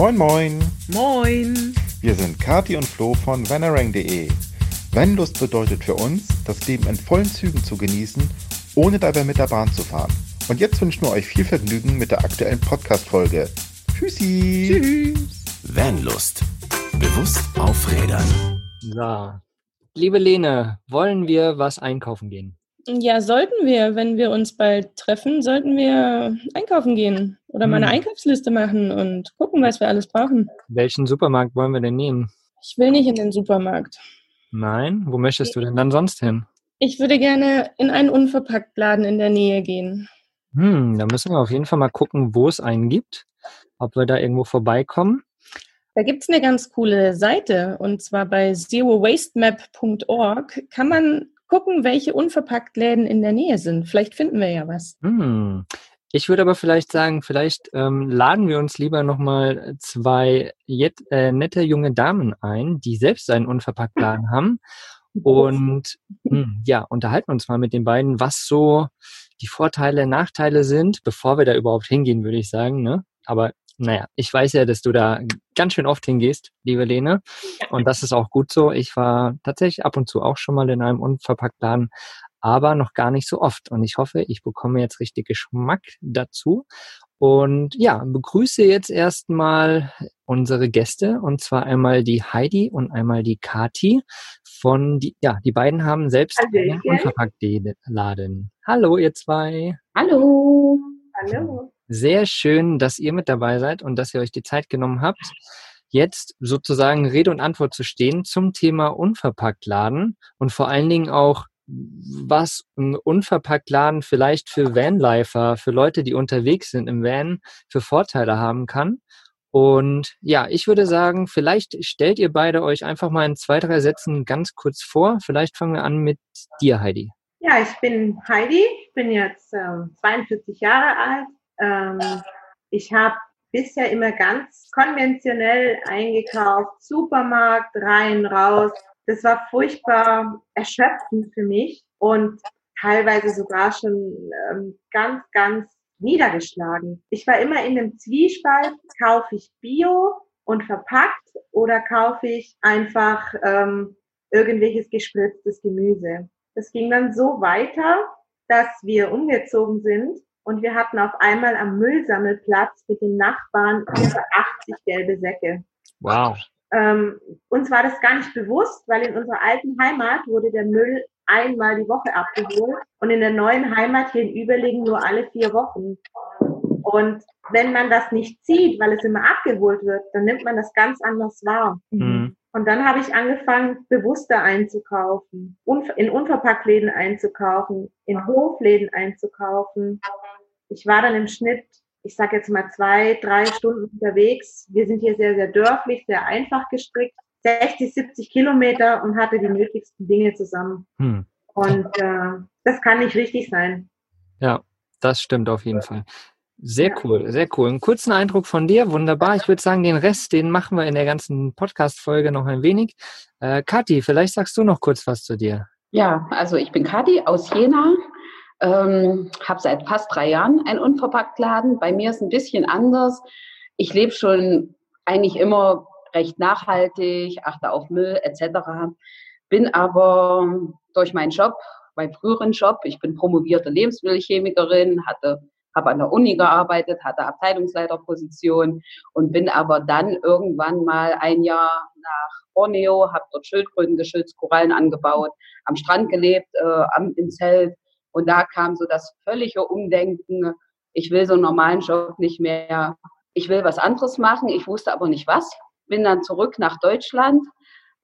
Moin Moin. Moin. Wir sind Kati und Flo von vanarang.de. Vanlust bedeutet für uns, das Leben in vollen Zügen zu genießen, ohne dabei mit der Bahn zu fahren. Und jetzt wünschen wir euch viel Vergnügen mit der aktuellen Podcast-Folge. Tschüssi. Tschüss. Vanlust. Bewusst aufrädern. So. Liebe Lene, wollen wir was einkaufen gehen? Ja, sollten wir, wenn wir uns bald treffen, sollten wir einkaufen gehen oder mal eine Hm. Einkaufsliste machen und gucken, was wir alles brauchen. Welchen Supermarkt wollen wir denn nehmen? Ich will nicht in den Supermarkt. Nein? Wo möchtest du denn dann sonst hin? Ich würde gerne in einen Unverpacktladen in der Nähe gehen. Hm, da müssen wir auf jeden Fall mal gucken, wo es einen gibt. Ob wir da irgendwo vorbeikommen. Da gibt es eine ganz coole Seite und zwar bei zerowastemap.org kann man gucken, welche Unverpacktläden in der Nähe sind. Vielleicht finden wir ja was. Hm. Ich würde aber vielleicht sagen, vielleicht ähm, laden wir uns lieber nochmal zwei jet, äh, nette junge Damen ein, die selbst einen Unverpacktladen haben. Und hm, ja, unterhalten uns mal mit den beiden, was so die Vorteile, Nachteile sind, bevor wir da überhaupt hingehen, würde ich sagen. Ne? Aber naja, ich weiß ja, dass du da ganz schön oft hingehst, liebe Lene. Und das ist auch gut so. Ich war tatsächlich ab und zu auch schon mal in einem Unverpacktladen, aber noch gar nicht so oft. Und ich hoffe, ich bekomme jetzt richtig Geschmack dazu. Und ja, begrüße jetzt erstmal unsere Gäste und zwar einmal die Heidi und einmal die Kati von die ja, die beiden haben selbst einen Unverpacktladen. Hallo ihr zwei. Hallo. Hallo. Sehr schön, dass ihr mit dabei seid und dass ihr euch die Zeit genommen habt, jetzt sozusagen Rede und Antwort zu stehen zum Thema Unverpacktladen und vor allen Dingen auch, was ein Unverpacktladen vielleicht für Vanlifer, für Leute, die unterwegs sind im Van, für Vorteile haben kann. Und ja, ich würde sagen, vielleicht stellt ihr beide euch einfach mal in zwei, drei Sätzen ganz kurz vor. Vielleicht fangen wir an mit dir, Heidi. Ja, ich bin Heidi, ich bin jetzt ähm, 42 Jahre alt. Ähm, ich habe bisher immer ganz konventionell eingekauft, Supermarkt, rein, raus. Das war furchtbar erschöpfend für mich und teilweise sogar schon ähm, ganz, ganz niedergeschlagen. Ich war immer in dem Zwiespalt, kaufe ich Bio und verpackt oder kaufe ich einfach ähm, irgendwelches gespritztes Gemüse. Das ging dann so weiter, dass wir umgezogen sind und wir hatten auf einmal am Müllsammelplatz mit den Nachbarn über 80 gelbe Säcke. Wow. Ähm, uns war das gar nicht bewusst, weil in unserer alten Heimat wurde der Müll einmal die Woche abgeholt und in der neuen Heimat hier in Überlegen nur alle vier Wochen. Und wenn man das nicht sieht, weil es immer abgeholt wird, dann nimmt man das ganz anders wahr. Mhm. Und dann habe ich angefangen, bewusster einzukaufen, in Unverpacktläden einzukaufen, in Hofläden einzukaufen. Ich war dann im Schnitt, ich sage jetzt mal zwei, drei Stunden unterwegs. Wir sind hier sehr, sehr dörflich, sehr einfach gestrickt. 60, 70 Kilometer und hatte die nötigsten Dinge zusammen. Hm. Und äh, das kann nicht richtig sein. Ja, das stimmt auf jeden Fall. Sehr cool, sehr cool. Einen kurzen Eindruck von dir, wunderbar. Ich würde sagen, den Rest, den machen wir in der ganzen Podcast-Folge noch ein wenig. Äh, Kathi, vielleicht sagst du noch kurz was zu dir. Ja, also ich bin Kathi aus Jena, ähm, habe seit fast drei Jahren einen Unverpacktladen. Bei mir ist ein bisschen anders. Ich lebe schon eigentlich immer recht nachhaltig, achte auf Müll etc. Bin aber durch meinen Job, meinen früheren Job, ich bin promovierte Lebensmittelchemikerin, hatte habe an der Uni gearbeitet, hatte Abteilungsleiterposition und bin aber dann irgendwann mal ein Jahr nach Borneo, habe dort Schildkröten geschützt, Korallen angebaut, am Strand gelebt, äh, am, im Zelt. Und da kam so das völlige Umdenken, ich will so einen normalen Job nicht mehr, ich will was anderes machen, ich wusste aber nicht was, bin dann zurück nach Deutschland,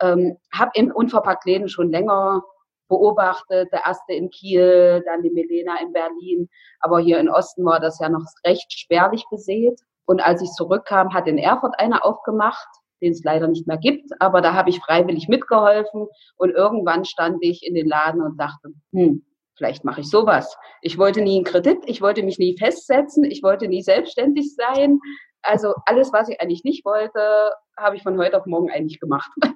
ähm, habe im Unverpacktläden schon länger beobachtet, der erste in Kiel, dann die Milena in Berlin. Aber hier in Osten war das ja noch recht spärlich besät. Und als ich zurückkam, hat in Erfurt einer aufgemacht, den es leider nicht mehr gibt. Aber da habe ich freiwillig mitgeholfen. Und irgendwann stand ich in den Laden und dachte, hm, vielleicht mache ich sowas. Ich wollte nie einen Kredit, ich wollte mich nie festsetzen, ich wollte nie selbstständig sein. Also alles, was ich eigentlich nicht wollte, habe ich von heute auf morgen eigentlich gemacht.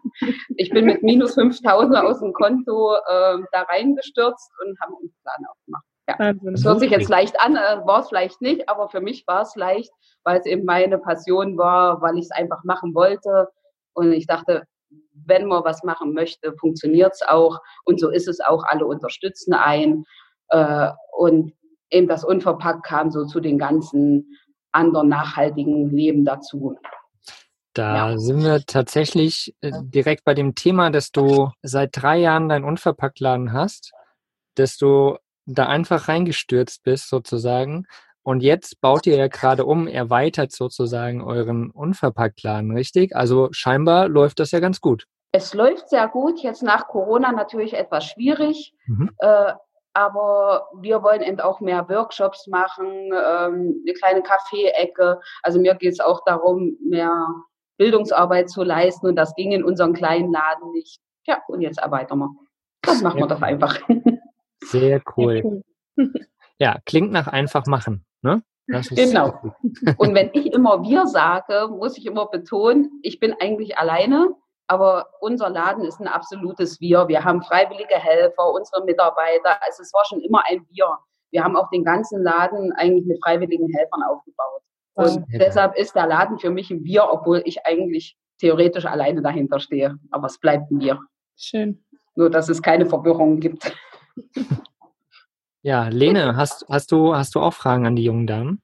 Ich bin mit minus 5000 aus dem Konto äh, da reingestürzt und habe einen Plan aufgemacht. Ja. Das hört sich jetzt leicht an, äh, war es vielleicht nicht, aber für mich war es leicht, weil es eben meine Passion war, weil ich es einfach machen wollte. Und ich dachte, wenn man was machen möchte, funktioniert es auch. Und so ist es auch. Alle unterstützen ein. Äh, und eben das Unverpackt kam so zu den ganzen anderen nachhaltigen Leben dazu. Da ja. sind wir tatsächlich äh, direkt bei dem Thema, dass du seit drei Jahren deinen Unverpacktladen hast, dass du da einfach reingestürzt bist sozusagen. Und jetzt baut ihr ja gerade um, erweitert sozusagen euren Unverpacktladen, richtig? Also scheinbar läuft das ja ganz gut. Es läuft sehr gut, jetzt nach Corona natürlich etwas schwierig. Mhm. Äh, aber wir wollen eben auch mehr Workshops machen, ähm, eine kleine Kaffee-Ecke. Also mir geht es auch darum, mehr Bildungsarbeit zu leisten und das ging in unserem kleinen Laden nicht. Ja, und jetzt erweitern wir. Das machen wir doch einfach. Sehr cool. Ja, klingt nach einfach machen. Ne? genau. Und wenn ich immer wir sage, muss ich immer betonen, ich bin eigentlich alleine, aber unser Laden ist ein absolutes Wir. Wir haben freiwillige Helfer, unsere Mitarbeiter. Also es war schon immer ein Wir. Wir haben auch den ganzen Laden eigentlich mit freiwilligen Helfern aufgebaut. Und ja. deshalb ist der Laden für mich ein Wir, obwohl ich eigentlich theoretisch alleine dahinter stehe. Aber es bleibt ein Wir. Schön. Nur, dass es keine Verwirrung gibt. Ja, Lene, hast, hast, du, hast du auch Fragen an die jungen Damen?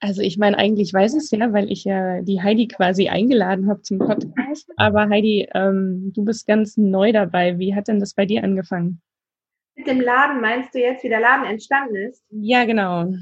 Also ich meine, eigentlich weiß ich es ja, weil ich ja die Heidi quasi eingeladen habe zum Podcast. Aber Heidi, ähm, du bist ganz neu dabei. Wie hat denn das bei dir angefangen? Mit dem Laden meinst du jetzt, wie der Laden entstanden ist? Ja, genau.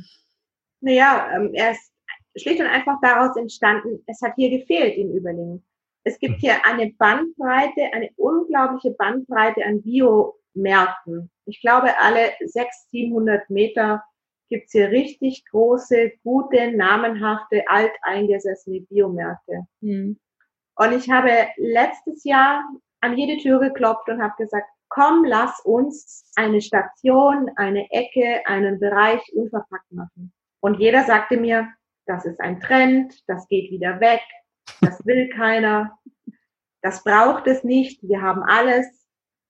Naja, ähm, er ist schlicht und einfach daraus entstanden, es hat hier gefehlt in Überlingen. Es gibt hier eine Bandbreite, eine unglaubliche Bandbreite an Biomärkten. Ich glaube, alle 600, 700 Meter gibt's hier richtig große, gute, namenhafte, alteingesessene Biomärkte. Mhm. Und ich habe letztes Jahr an jede Tür geklopft und habe gesagt, komm, lass uns eine Station, eine Ecke, einen Bereich unverpackt machen. Und jeder sagte mir, das ist ein Trend, das geht wieder weg, das will keiner, das braucht es nicht, wir haben alles.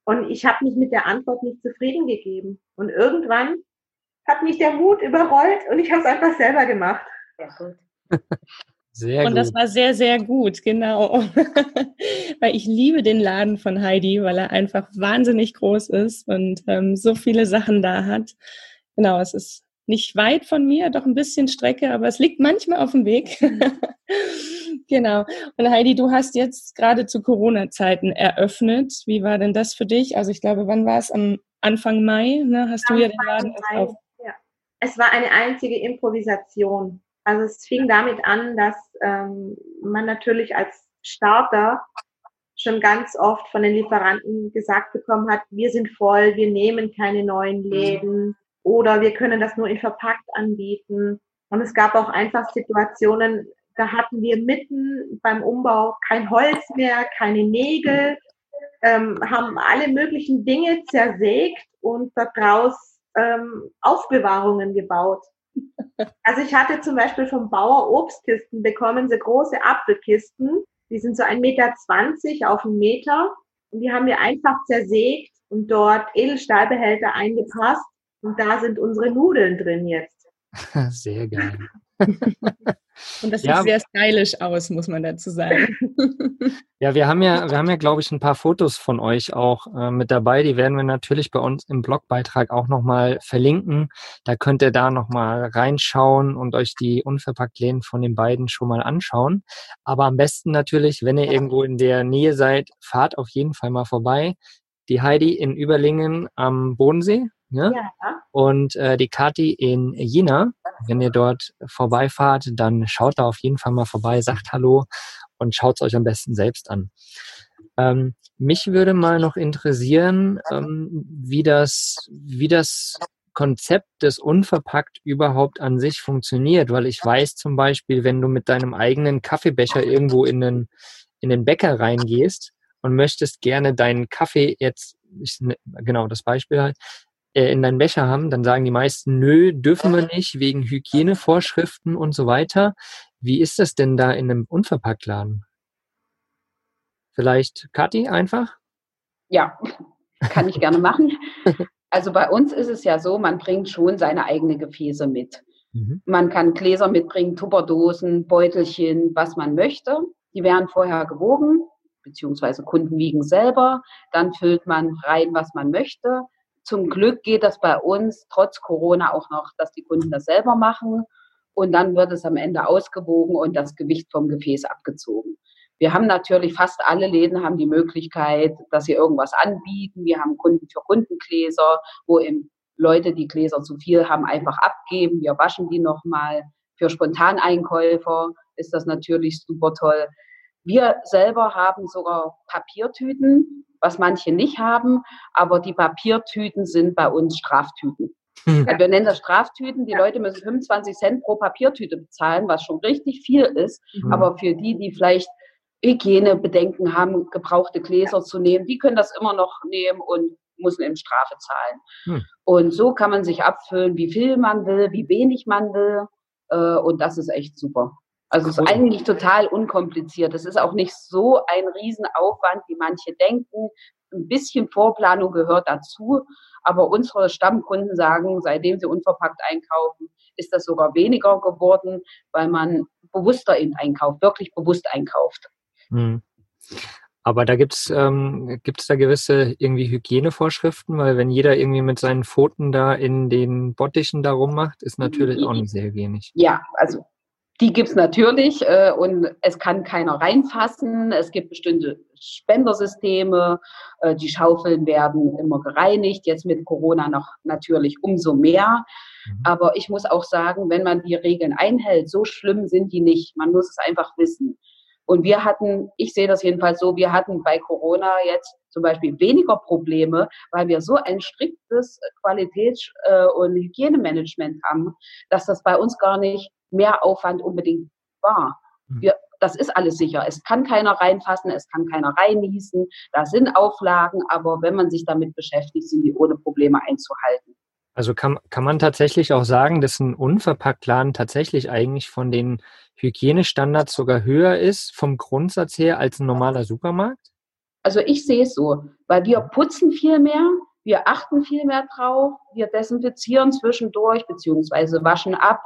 Und ich habe mich mit der Antwort nicht zufrieden gegeben. Und irgendwann hat mich der Mut überrollt und ich habe es einfach selber gemacht. Sehr gut. Sehr und gut. das war sehr, sehr gut, genau. weil ich liebe den Laden von Heidi, weil er einfach wahnsinnig groß ist und ähm, so viele Sachen da hat. Genau, es ist nicht weit von mir, doch ein bisschen Strecke, aber es liegt manchmal auf dem Weg. genau. Und Heidi, du hast jetzt gerade zu Corona-Zeiten eröffnet. Wie war denn das für dich? Also ich glaube, wann war es? Am Anfang Mai, ne? Hast Anfang du ja den Laden Mai, auf. Es war eine einzige Improvisation. Also es fing damit an, dass ähm, man natürlich als Starter schon ganz oft von den Lieferanten gesagt bekommen hat, wir sind voll, wir nehmen keine neuen Läden oder wir können das nur in verpackt anbieten. Und es gab auch einfach Situationen, da hatten wir mitten beim Umbau kein Holz mehr, keine Nägel, ähm, haben alle möglichen Dinge zersägt und daraus ähm, Aufbewahrungen gebaut. Also ich hatte zum Beispiel vom Bauer Obstkisten bekommen, so große Apfelkisten, die sind so ein Meter zwanzig auf einen Meter und die haben wir einfach zersägt und dort Edelstahlbehälter eingepasst und da sind unsere Nudeln drin jetzt. Sehr geil. Und das ja. sieht sehr stylisch aus, muss man dazu sagen. Ja, wir haben ja, wir haben ja, glaube ich, ein paar Fotos von euch auch äh, mit dabei. Die werden wir natürlich bei uns im Blogbeitrag auch nochmal verlinken. Da könnt ihr da nochmal reinschauen und euch die unverpackt Läden von den beiden schon mal anschauen. Aber am besten natürlich, wenn ihr irgendwo in der Nähe seid, fahrt auf jeden Fall mal vorbei. Die Heidi in Überlingen am Bodensee, Ne? Ja. Und äh, die Kati in Jena, wenn ihr dort vorbeifahrt, dann schaut da auf jeden Fall mal vorbei, sagt Hallo und schaut es euch am besten selbst an. Ähm, mich würde mal noch interessieren, ähm, wie das, wie das Konzept des Unverpackt überhaupt an sich funktioniert, weil ich weiß zum Beispiel, wenn du mit deinem eigenen Kaffeebecher irgendwo in den, in den Bäcker reingehst und möchtest gerne deinen Kaffee jetzt, ich, ne, genau das Beispiel halt, in deinen Becher haben, dann sagen die meisten, nö, dürfen wir nicht, wegen Hygienevorschriften und so weiter. Wie ist das denn da in einem Unverpacktladen? Vielleicht Kathi einfach? Ja, kann ich gerne machen. Also bei uns ist es ja so, man bringt schon seine eigene Gefäße mit. Mhm. Man kann Gläser mitbringen, Tupperdosen, Beutelchen, was man möchte. Die werden vorher gewogen, beziehungsweise Kunden wiegen selber. Dann füllt man rein, was man möchte. Zum Glück geht das bei uns trotz Corona auch noch, dass die Kunden das selber machen. Und dann wird es am Ende ausgewogen und das Gewicht vom Gefäß abgezogen. Wir haben natürlich fast alle Läden haben die Möglichkeit, dass sie irgendwas anbieten. Wir haben Kunden für Kundengläser, wo eben Leute, die Gläser zu viel haben, einfach abgeben. Wir waschen die nochmal. Für Spontaneinkäufer ist das natürlich super toll. Wir selber haben sogar Papiertüten, was manche nicht haben, aber die Papiertüten sind bei uns Straftüten. Hm. Wir nennen das Straftüten. Die Leute müssen 25 Cent pro Papiertüte bezahlen, was schon richtig viel ist. Mhm. Aber für die, die vielleicht Hygienebedenken haben, gebrauchte Gläser zu nehmen, die können das immer noch nehmen und müssen eben Strafe zahlen. Hm. Und so kann man sich abfüllen, wie viel man will, wie wenig man will. Äh, und das ist echt super. Also es ist eigentlich total unkompliziert. Es ist auch nicht so ein Riesenaufwand, wie manche denken. Ein bisschen Vorplanung gehört dazu. Aber unsere Stammkunden sagen, seitdem sie unverpackt einkaufen, ist das sogar weniger geworden, weil man bewusster eben einkauft, wirklich bewusst einkauft. Hm. Aber da gibt's ähm, gibt's da gewisse irgendwie Hygienevorschriften, weil wenn jeder irgendwie mit seinen Pfoten da in den Bottichen da rummacht, ist natürlich auch nicht sehr hygienisch. Ja, also die gibt's natürlich äh, und es kann keiner reinfassen. Es gibt bestimmte Spendersysteme, äh, die Schaufeln werden immer gereinigt, jetzt mit Corona noch natürlich umso mehr. Mhm. Aber ich muss auch sagen, wenn man die Regeln einhält, so schlimm sind die nicht. Man muss es einfach wissen. Und wir hatten, ich sehe das jedenfalls so, wir hatten bei Corona jetzt zum Beispiel weniger Probleme, weil wir so ein striktes Qualitäts- äh, und Hygienemanagement haben, dass das bei uns gar nicht mehr Aufwand unbedingt war. Hm. Wir, das ist alles sicher. Es kann keiner reinfassen, es kann keiner reinniesen. Da sind Auflagen, aber wenn man sich damit beschäftigt, sind die ohne Probleme einzuhalten. Also kann, kann man tatsächlich auch sagen, dass ein Unverpacktladen tatsächlich eigentlich von den Hygienestandards sogar höher ist vom Grundsatz her als ein normaler Supermarkt? Also ich sehe es so, weil wir putzen viel mehr, wir achten viel mehr drauf, wir desinfizieren zwischendurch beziehungsweise waschen ab.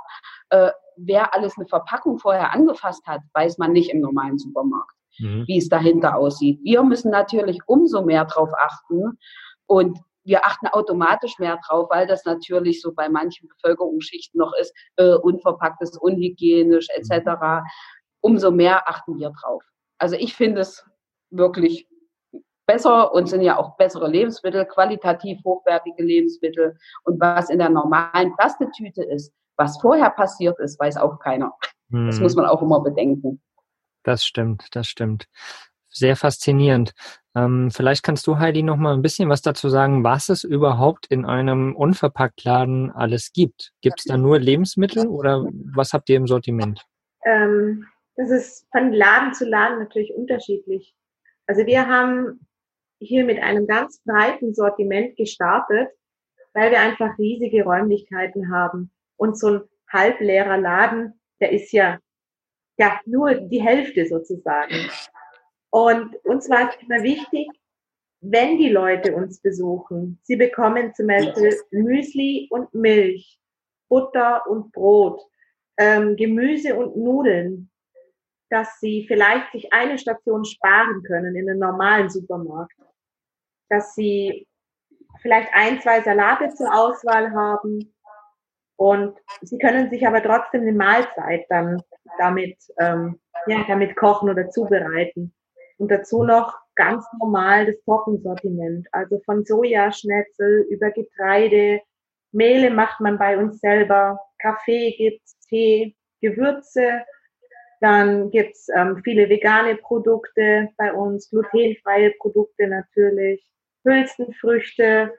Äh, wer alles eine Verpackung vorher angefasst hat, weiß man nicht im normalen Supermarkt, mhm. wie es dahinter aussieht. Wir müssen natürlich umso mehr drauf achten und wir achten automatisch mehr drauf, weil das natürlich so bei manchen Bevölkerungsschichten noch ist, äh, unverpacktes, unhygienisch etc. Umso mehr achten wir drauf. Also ich finde es wirklich besser und sind ja auch bessere Lebensmittel, qualitativ hochwertige Lebensmittel. Und was in der normalen Plastetüte ist, was vorher passiert ist, weiß auch keiner. Hm. Das muss man auch immer bedenken. Das stimmt, das stimmt sehr faszinierend. Ähm, vielleicht kannst du, Heidi, noch mal ein bisschen was dazu sagen, was es überhaupt in einem Unverpacktladen alles gibt. Gibt es da nur Lebensmittel oder was habt ihr im Sortiment? Ähm, das ist von Laden zu Laden natürlich unterschiedlich. Also wir haben hier mit einem ganz breiten Sortiment gestartet, weil wir einfach riesige Räumlichkeiten haben. Und so ein halbleerer Laden, der ist ja, ja nur die Hälfte sozusagen. Und uns war es immer wichtig, wenn die Leute uns besuchen, sie bekommen zum Beispiel Müsli und Milch, Butter und Brot, ähm, Gemüse und Nudeln, dass sie vielleicht sich eine Station sparen können in einem normalen Supermarkt, dass sie vielleicht ein, zwei Salate zur Auswahl haben und sie können sich aber trotzdem eine Mahlzeit dann damit, ähm, ja, damit kochen oder zubereiten. Und dazu noch ganz normal das Trockensortiment, also von Sojaschnetzel über Getreide, Mehle macht man bei uns selber, Kaffee gibt's, Tee, Gewürze, dann gibt's ähm, viele vegane Produkte bei uns, glutenfreie Produkte natürlich, Hülsenfrüchte,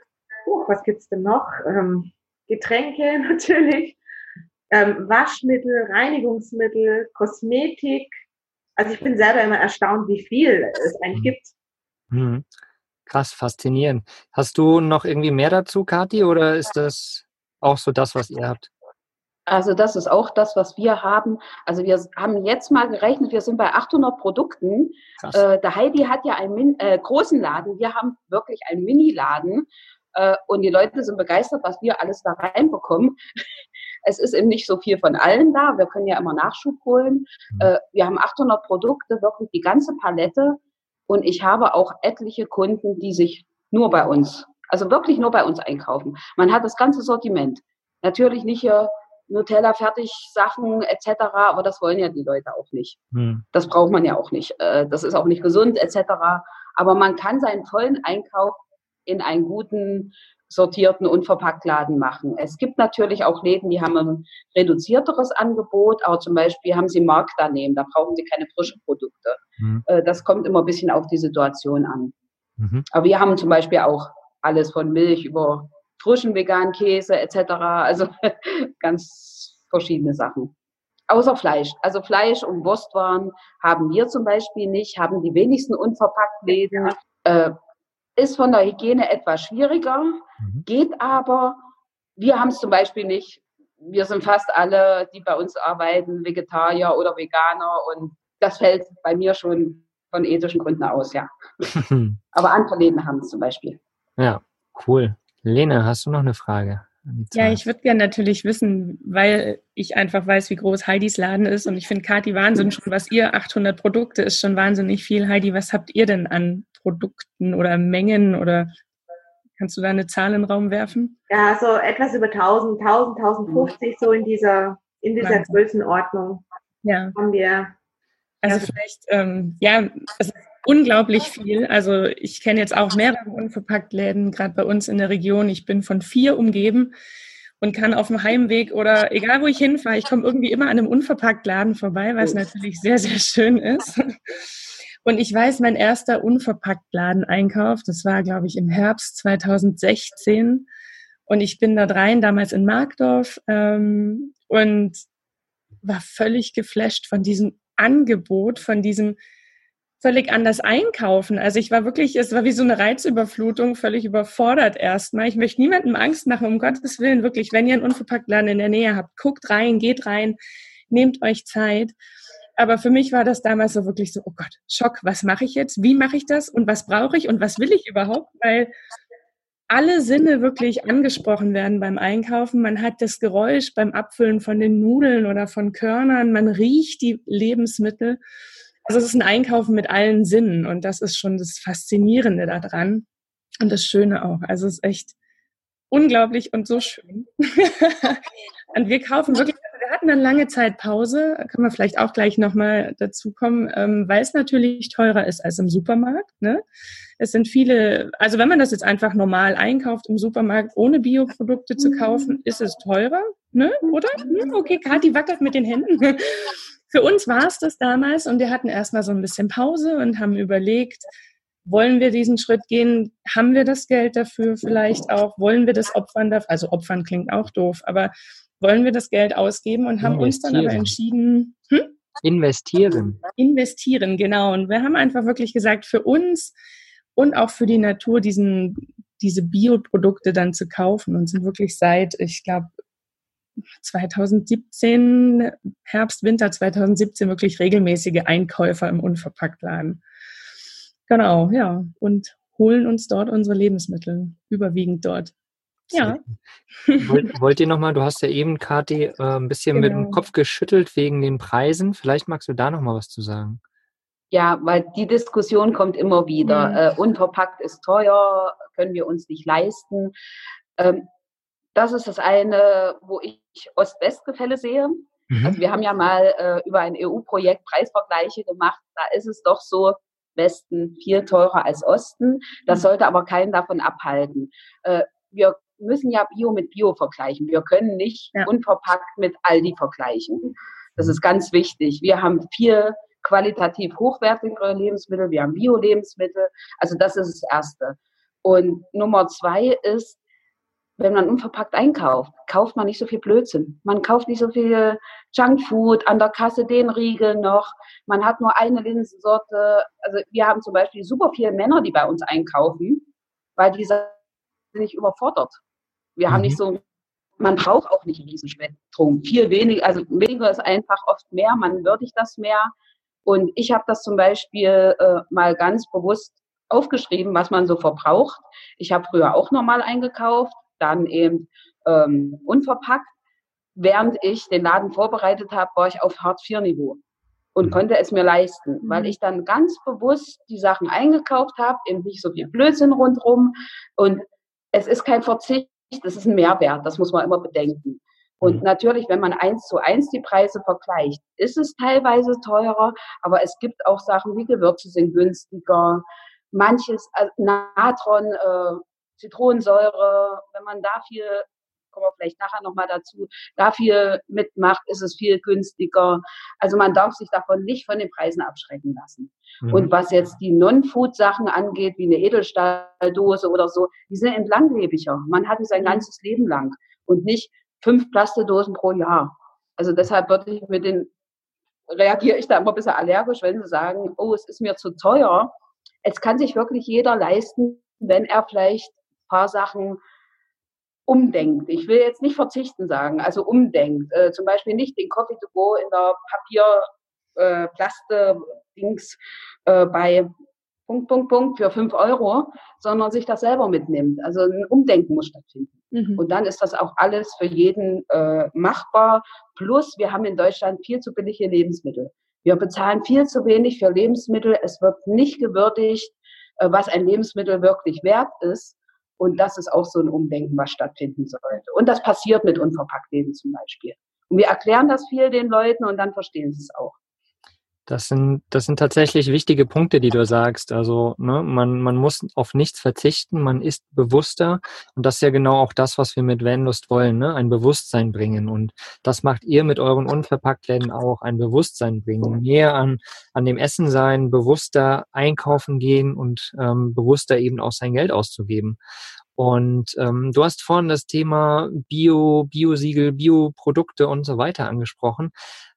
uh, was gibt's denn noch? Ähm, Getränke natürlich, ähm, Waschmittel, Reinigungsmittel, Kosmetik, also ich bin selber immer erstaunt, wie viel es eigentlich mhm. gibt. Mhm. Krass, faszinierend. Hast du noch irgendwie mehr dazu, Kathi, oder ist das auch so das, was ihr habt? Also das ist auch das, was wir haben. Also wir haben jetzt mal gerechnet, wir sind bei 800 Produkten. Äh, der Heidi hat ja einen äh, großen Laden, wir haben wirklich einen Mini-Laden. Äh, und die Leute sind begeistert, was wir alles da reinbekommen. Es ist eben nicht so viel von allen da. Wir können ja immer Nachschub holen. Mhm. Äh, wir haben 800 Produkte, wirklich die ganze Palette. Und ich habe auch etliche Kunden, die sich nur bei uns, also wirklich nur bei uns einkaufen. Man hat das ganze Sortiment. Natürlich nicht hier Nutella, Fertigsachen etc., aber das wollen ja die Leute auch nicht. Hm. Das braucht man ja auch nicht. Äh, das ist auch nicht gesund etc. Aber man kann seinen vollen Einkauf in einen guten, sortierten und Laden machen. Es gibt natürlich auch Läden, die haben ein reduzierteres Angebot, aber zum Beispiel haben sie Markt daneben, da brauchen sie keine frischen Produkte. Mhm. Das kommt immer ein bisschen auf die Situation an. Mhm. Aber wir haben zum Beispiel auch alles von Milch über frischen veganen Käse etc. Also ganz verschiedene Sachen. Außer Fleisch. Also Fleisch und Wurstwaren haben wir zum Beispiel nicht, haben die wenigsten unverpackt Läden. Äh, ist von der Hygiene etwas schwieriger, mhm. geht aber. Wir haben es zum Beispiel nicht. Wir sind fast alle, die bei uns arbeiten, Vegetarier oder Veganer und das fällt bei mir schon von ethischen Gründen aus, ja. aber andere Läden haben es zum Beispiel. Ja, cool. Lena, hast du noch eine Frage? Ja, ich würde gerne natürlich wissen, weil ich einfach weiß, wie groß Heidis Laden ist und ich finde Kathi Wahnsinn schon, was ihr 800 Produkte ist schon wahnsinnig viel. Heidi, was habt ihr denn an Produkten oder Mengen oder kannst du da eine Zahl in den Raum werfen? Ja, so etwas über 1000, 1000, 1050 so in dieser in dieser Wahnsinn. Größenordnung ja. haben wir. Also ja. vielleicht, ähm, ja, es ist unglaublich viel. Also ich kenne jetzt auch mehrere Unverpacktläden, gerade bei uns in der Region. Ich bin von vier umgeben und kann auf dem Heimweg oder egal wo ich hinfahre, ich komme irgendwie immer an einem Unverpacktladen vorbei, was natürlich sehr, sehr schön ist. Und ich weiß, mein erster Unverpacktladen-Einkauf, das war, glaube ich, im Herbst 2016. Und ich bin da rein, damals in Markdorf, ähm, und war völlig geflasht von diesem Angebot, von diesem völlig anders einkaufen. Also ich war wirklich, es war wie so eine Reizüberflutung, völlig überfordert erstmal. Ich möchte niemandem Angst machen, um Gottes Willen, wirklich, wenn ihr einen Unverpacktladen in der Nähe habt, guckt rein, geht rein, nehmt euch Zeit. Aber für mich war das damals so wirklich so, oh Gott, Schock, was mache ich jetzt? Wie mache ich das? Und was brauche ich? Und was will ich überhaupt? Weil alle Sinne wirklich angesprochen werden beim Einkaufen. Man hat das Geräusch beim Abfüllen von den Nudeln oder von Körnern. Man riecht die Lebensmittel. Also es ist ein Einkaufen mit allen Sinnen und das ist schon das Faszinierende daran und das Schöne auch. Also es ist echt unglaublich und so schön. und wir kaufen wirklich, wir hatten eine lange Zeit Pause, können wir vielleicht auch gleich nochmal dazu kommen, ähm, weil es natürlich teurer ist als im Supermarkt. Ne? Es sind viele, also wenn man das jetzt einfach normal einkauft im Supermarkt, ohne Bioprodukte zu kaufen, ist es teurer, ne? oder? Hm, okay, Kathi wackelt mit den Händen. Für uns war es das damals und wir hatten erstmal so ein bisschen Pause und haben überlegt, wollen wir diesen Schritt gehen? Haben wir das Geld dafür vielleicht auch? Wollen wir das opfern? Also opfern klingt auch doof, aber wollen wir das Geld ausgeben und haben uns dann aber entschieden, hm? investieren. Investieren, genau. Und wir haben einfach wirklich gesagt, für uns und auch für die Natur diesen, diese Bioprodukte dann zu kaufen und sind wirklich seit, ich glaube, 2017, Herbst, Winter 2017 wirklich regelmäßige Einkäufer im Unverpacktladen. Genau, ja. Und holen uns dort unsere Lebensmittel, überwiegend dort. Ja. Wollt, wollt ihr nochmal, du hast ja eben, Kathi, äh, ein bisschen genau. mit dem genau. Kopf geschüttelt wegen den Preisen. Vielleicht magst du da nochmal was zu sagen. Ja, weil die Diskussion kommt immer wieder. Mhm. Äh, unverpackt ist teuer, können wir uns nicht leisten. Ähm, das ist das eine, wo ich Ost-West-Gefälle sehe. Mhm. Also wir haben ja mal äh, über ein EU-Projekt Preisvergleiche gemacht. Da ist es doch so, Westen viel teurer als Osten. Das mhm. sollte aber keinen davon abhalten. Äh, wir müssen ja Bio mit Bio vergleichen. Wir können nicht ja. unverpackt mit Aldi vergleichen. Das ist ganz wichtig. Wir haben viel qualitativ hochwertigere Lebensmittel, wir haben Bio-Lebensmittel. Also das ist das Erste. Und Nummer zwei ist, wenn man unverpackt einkauft, kauft man nicht so viel Blödsinn. Man kauft nicht so viel Junkfood, an der Kasse den Riegel noch. Man hat nur eine Linsensorte. Also wir haben zum Beispiel super viele Männer, die bei uns einkaufen, weil die sind nicht überfordert. Wir mhm. haben nicht mhm. so, man braucht auch nicht ein Riesenspektrum. Viel weniger, also weniger ist einfach oft mehr, man würdigt das mehr. Und ich habe das zum Beispiel äh, mal ganz bewusst aufgeschrieben, was man so verbraucht. Ich habe früher auch normal eingekauft, dann eben ähm, unverpackt. Während ich den Laden vorbereitet habe, war ich auf Hartz-IV-Niveau und mhm. konnte es mir leisten, mhm. weil ich dann ganz bewusst die Sachen eingekauft habe, eben nicht so viel Blödsinn rundherum. Und es ist kein Verzicht, das ist ein Mehrwert, das muss man immer bedenken. Und mhm. natürlich, wenn man eins zu eins die Preise vergleicht, ist es teilweise teurer, aber es gibt auch Sachen wie Gewürze sind günstiger, manches äh, Natron, äh, Zitronensäure, wenn man dafür kommen wir vielleicht nachher nochmal dazu, dafür mitmacht, ist es viel günstiger. Also man darf sich davon nicht von den Preisen abschrecken lassen. Mhm. Und was jetzt die Non-Food-Sachen angeht, wie eine Edelstahldose oder so, die sind entlanglebiger. Man hat die sein mhm. ganzes Leben lang und nicht fünf Plastedosen pro Jahr. Also deshalb würde ich mit den, reagiere ich da immer ein bisschen allergisch, wenn sie sagen, oh, es ist mir zu teuer. Es kann sich wirklich jeder leisten, wenn er vielleicht paar Sachen umdenkt. Ich will jetzt nicht verzichten sagen, also umdenkt. Äh, zum Beispiel nicht den Coffee to go in der Papier, äh, Plaste, Dings äh, bei Punkt, Punkt, Punkt für fünf Euro, sondern sich das selber mitnimmt. Also ein Umdenken muss stattfinden. Mhm. Und dann ist das auch alles für jeden äh, machbar. Plus, wir haben in Deutschland viel zu billige Lebensmittel. Wir bezahlen viel zu wenig für Lebensmittel. Es wird nicht gewürdigt, äh, was ein Lebensmittel wirklich wert ist. Und das ist auch so ein Umdenken, was stattfinden sollte. Und das passiert mit Unverpacktläden zum Beispiel. Und wir erklären das viel den Leuten und dann verstehen sie es auch. Das sind, das sind tatsächlich wichtige Punkte, die du sagst. Also ne, man, man muss auf nichts verzichten, man ist bewusster und das ist ja genau auch das, was wir mit Vanlust wollen, ne? ein Bewusstsein bringen. Und das macht ihr mit euren Unverpacktläden auch, ein Bewusstsein bringen, mehr an, an dem Essen sein, bewusster einkaufen gehen und ähm, bewusster eben auch sein Geld auszugeben. Und ähm, du hast vorhin das Thema Bio, Biosiegel, Bioprodukte und so weiter angesprochen.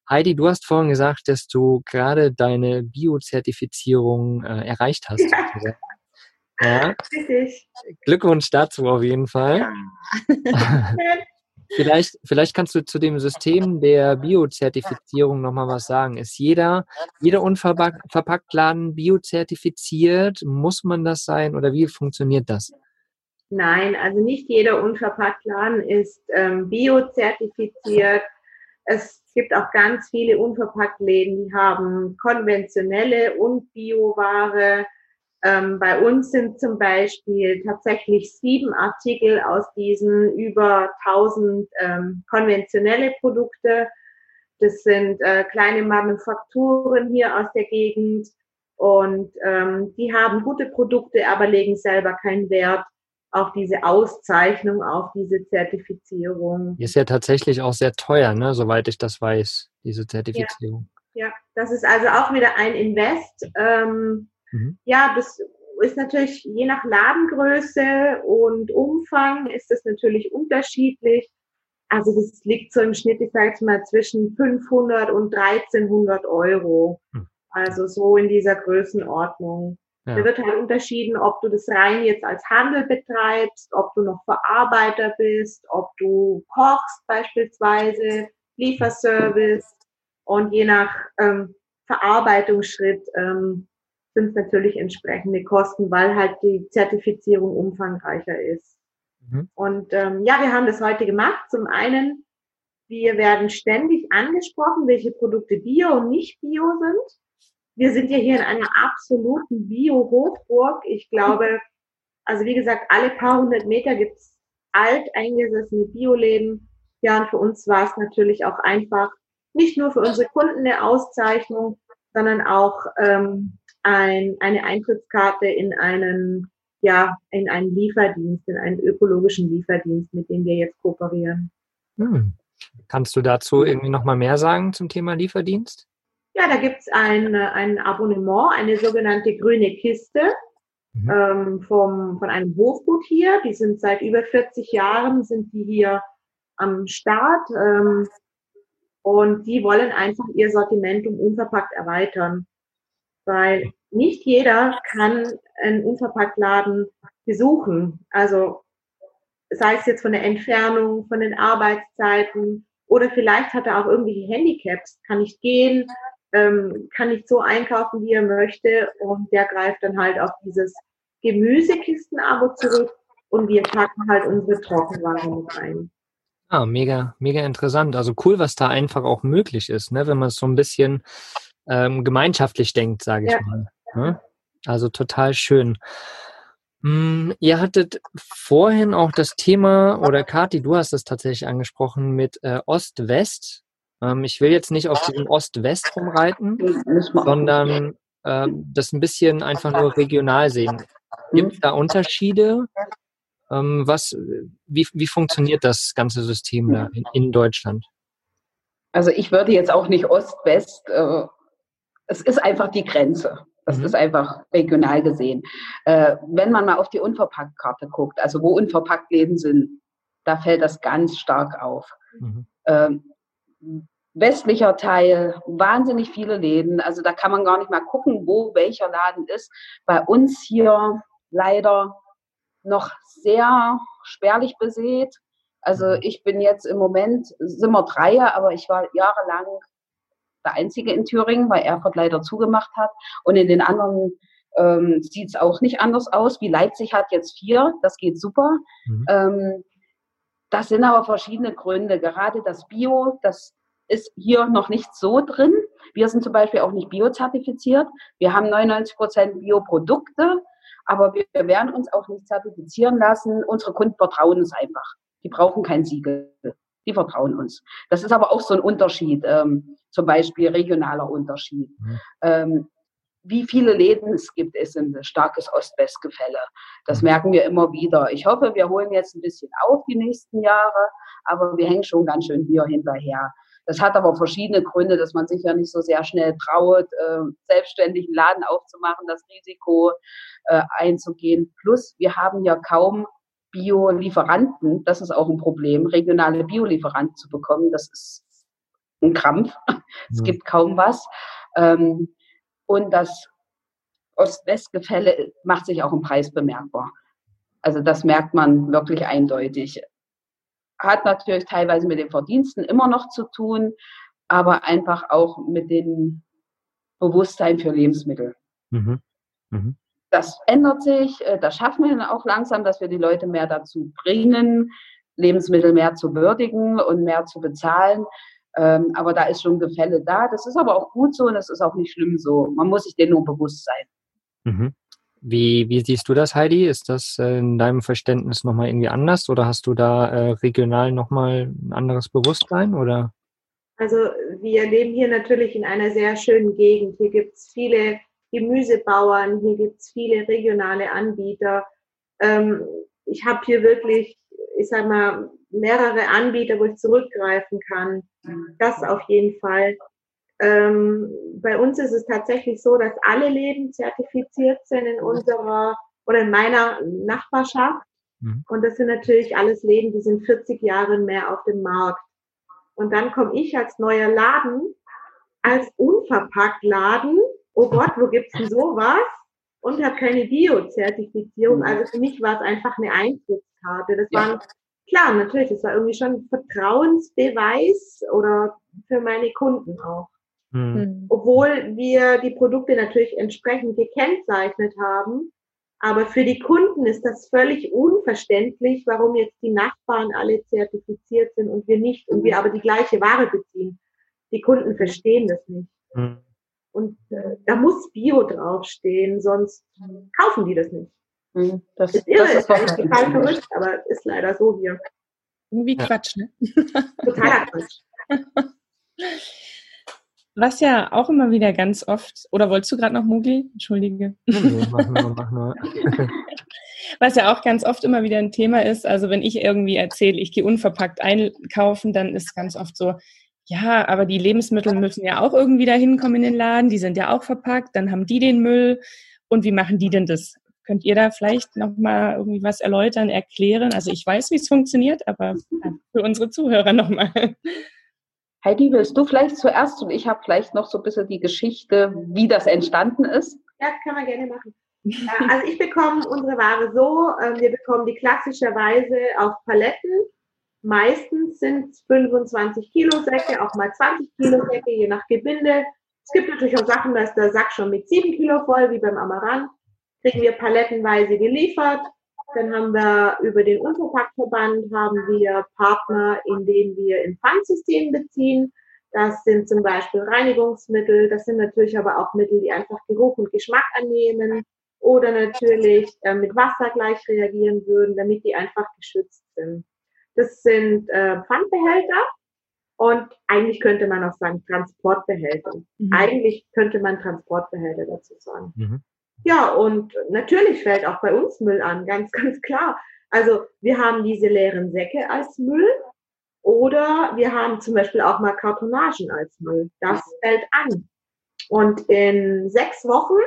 Heidi, du hast vorhin gesagt, dass du gerade deine Bio-Zertifizierung äh, erreicht hast. Ja. ja. Richtig. Glückwunsch dazu auf jeden Fall. Ja. vielleicht, vielleicht kannst du zu dem System der Bio-Zertifizierung nochmal was sagen. Ist jeder, jeder unverpackt Laden biozertifiziert? Muss man das sein oder wie funktioniert das? Nein, also nicht jeder Unverpacktladen ist ähm, biozertifiziert. Es gibt auch ganz viele Unverpacktläden, die haben konventionelle und Bioware. Ähm, bei uns sind zum Beispiel tatsächlich sieben Artikel aus diesen über 1000 ähm, konventionelle Produkte. Das sind äh, kleine Manufakturen hier aus der Gegend und ähm, die haben gute Produkte, aber legen selber keinen Wert auf diese Auszeichnung, auf diese Zertifizierung. Ist ja tatsächlich auch sehr teuer, ne? soweit ich das weiß, diese Zertifizierung. Ja, ja. das ist also auch wieder ein Invest. Ähm, mhm. Ja, das ist natürlich je nach Ladengröße und Umfang ist das natürlich unterschiedlich. Also das liegt so im Schnitt, ich sage jetzt mal, zwischen 500 und 1300 Euro. Mhm. Also so in dieser Größenordnung. Ja. Da wird halt unterschieden, ob du das rein jetzt als Handel betreibst, ob du noch Verarbeiter bist, ob du kochst beispielsweise, Lieferservice und je nach ähm, Verarbeitungsschritt ähm, sind es natürlich entsprechende Kosten, weil halt die Zertifizierung umfangreicher ist. Mhm. Und ähm, ja, wir haben das heute gemacht. Zum einen, wir werden ständig angesprochen, welche Produkte bio und nicht bio sind wir sind ja hier in einer absoluten Bio-Hochburg. Ich glaube, also wie gesagt, alle paar hundert Meter gibt's alt eingesessene Bioläden. Ja, und für uns war es natürlich auch einfach, nicht nur für unsere Kunden eine Auszeichnung, sondern auch ähm, ein, eine Eintrittskarte in einen, ja, in einen Lieferdienst, in einen ökologischen Lieferdienst, mit dem wir jetzt kooperieren. Hm. Kannst du dazu irgendwie nochmal mehr sagen zum Thema Lieferdienst? Ja, da gibt's ein, ein Abonnement, eine sogenannte grüne Kiste mhm. ähm, vom, von einem Hofgut hier. Die sind seit über 40 Jahren, sind die hier am Start. Ähm, und die wollen einfach ihr Sortiment um unverpackt erweitern. Weil nicht jeder kann einen Unverpacktladen besuchen. Also sei es jetzt von der Entfernung, von den Arbeitszeiten oder vielleicht hat er auch irgendwelche Handicaps, kann nicht gehen, ähm, kann nicht so einkaufen, wie er möchte. Und der greift dann halt auf dieses Gemüsekisten-Abo zurück und wir packen halt unsere Trockenware mit ein. Ah, mega, mega interessant. Also cool, was da einfach auch möglich ist, ne? wenn man es so ein bisschen ähm, gemeinschaftlich denkt, sage ich ja. mal. Ne? Also total schön. Hm, ihr hattet vorhin auch das Thema, oder Kati, du hast es tatsächlich angesprochen mit äh, Ost-West. Ähm, ich will jetzt nicht auf diesem Ost-West rumreiten, sondern äh, das ein bisschen einfach nur regional sehen. Gibt es da Unterschiede? Ähm, was, wie, wie funktioniert das ganze System da in, in Deutschland? Also ich würde jetzt auch nicht Ost-West, äh, es ist einfach die Grenze. Das mhm. ist einfach regional gesehen. Äh, wenn man mal auf die Unverpackt-Karte guckt, also wo Unverpackt-Läden sind, da fällt das ganz stark auf. Mhm. Ähm, westlicher Teil, wahnsinnig viele Läden. Also da kann man gar nicht mal gucken, wo welcher Laden ist. Bei uns hier leider noch sehr spärlich besät. Also mhm. ich bin jetzt im Moment, sind wir Dreier, aber ich war jahrelang der Einzige in Thüringen, weil Erfurt leider zugemacht hat. Und in den anderen ähm, sieht es auch nicht anders aus. Wie Leipzig hat jetzt vier, das geht super. Mhm. Ähm, das sind aber verschiedene Gründe. Gerade das Bio, das ist hier noch nicht so drin. Wir sind zum Beispiel auch nicht biozertifiziert. Wir haben 99 Prozent Bioprodukte, aber wir werden uns auch nicht zertifizieren lassen. Unsere Kunden vertrauen uns einfach. Die brauchen kein Siegel. Die vertrauen uns. Das ist aber auch so ein Unterschied. Ähm, zum Beispiel regionaler Unterschied. Mhm. Ähm, wie viele Läden es gibt, ist ein starkes Ost-West-Gefälle. Das mhm. merken wir immer wieder. Ich hoffe, wir holen jetzt ein bisschen auf die nächsten Jahre, aber wir hängen schon ganz schön hier hinterher. Das hat aber verschiedene Gründe, dass man sich ja nicht so sehr schnell traut, äh, selbstständig einen Laden aufzumachen, das Risiko äh, einzugehen. Plus, wir haben ja kaum Bio-Lieferanten. Das ist auch ein Problem, regionale Biolieferanten zu bekommen. Das ist ein Krampf. Es mhm. gibt kaum was. Ähm, und das Ost-West-Gefälle macht sich auch im Preis bemerkbar. Also das merkt man wirklich eindeutig. Hat natürlich teilweise mit den Verdiensten immer noch zu tun, aber einfach auch mit dem Bewusstsein für Lebensmittel. Mhm. Mhm. Das ändert sich, äh, das schaffen wir dann auch langsam, dass wir die Leute mehr dazu bringen, Lebensmittel mehr zu würdigen und mehr zu bezahlen. Ähm, aber da ist schon Gefälle da. Das ist aber auch gut so und das ist auch nicht schlimm so. Man muss sich dem nur bewusst sein. Mhm. Wie, wie siehst du das, Heidi? Ist das äh, in deinem Verständnis nochmal irgendwie anders oder hast du da äh, regional nochmal ein anderes Bewusstsein? Oder? Also wir leben hier natürlich in einer sehr schönen Gegend. Hier gibt es viele Gemüsebauern, hier gibt es viele regionale Anbieter. Ähm, ich habe hier wirklich, ich sag mal, mehrere Anbieter, wo ich zurückgreifen kann. Das auf jeden Fall. Ähm, bei uns ist es tatsächlich so, dass alle Läden zertifiziert sind in unserer oder in meiner Nachbarschaft. Mhm. Und das sind natürlich alles Läden, die sind 40 Jahre mehr auf dem Markt. Und dann komme ich als neuer Laden, als unverpackt Laden, oh Gott, wo gibt's denn sowas? Und habe keine Bio-Zertifizierung. Mhm. Also für mich war es einfach eine Eintrittskarte. Das waren klar, natürlich, es war irgendwie schon Vertrauensbeweis oder für meine Kunden auch. Mhm. Obwohl wir die Produkte natürlich entsprechend gekennzeichnet haben. Aber für die Kunden ist das völlig unverständlich, warum jetzt die Nachbarn alle zertifiziert sind und wir nicht und wir aber die gleiche Ware beziehen. Die Kunden verstehen das nicht. Mhm. Und äh, da muss Bio draufstehen, sonst kaufen die das nicht. Mhm. Das, ist irre, das ist, ist total verrückt, aber ist leider so hier. Irgendwie ja. Quatsch, ne? Totaler Quatsch. Was ja auch immer wieder ganz oft, oder wolltest du gerade noch Mogli? Entschuldige. Nee, mach nur, mach nur. Was ja auch ganz oft immer wieder ein Thema ist, also wenn ich irgendwie erzähle, ich gehe unverpackt einkaufen, dann ist ganz oft so, ja, aber die Lebensmittel müssen ja auch irgendwie dahin kommen in den Laden, die sind ja auch verpackt, dann haben die den Müll und wie machen die denn das? Könnt ihr da vielleicht nochmal irgendwie was erläutern, erklären? Also ich weiß, wie es funktioniert, aber für unsere Zuhörer nochmal. Heidi, willst du vielleicht zuerst und ich habe vielleicht noch so ein bisschen die Geschichte, wie das entstanden ist? Ja, kann man gerne machen. Also ich bekomme unsere Ware so, ähm, wir bekommen die klassischerweise auf Paletten. Meistens sind es 25 Kilo Säcke, auch mal 20 Kilo Säcke, je nach Gebinde. Es gibt natürlich auch Sachen, da ist der Sack schon mit sieben Kilo voll, wie beim Amaranth. Kriegen wir palettenweise geliefert. Dann haben wir über den Unverpacktverband haben wir Partner, in denen wir in Pfandsystem beziehen. Das sind zum Beispiel Reinigungsmittel. Das sind natürlich aber auch Mittel, die einfach Geruch und Geschmack annehmen oder natürlich äh, mit Wasser gleich reagieren würden, damit die einfach geschützt sind. Das sind äh, Pfandbehälter und eigentlich könnte man auch sagen Transportbehälter. Mhm. Eigentlich könnte man Transportbehälter dazu sagen. Mhm. Ja, und natürlich fällt auch bei uns Müll an, ganz, ganz klar. Also wir haben diese leeren Säcke als Müll oder wir haben zum Beispiel auch mal Kartonagen als Müll. Das fällt an. Und in sechs Wochen,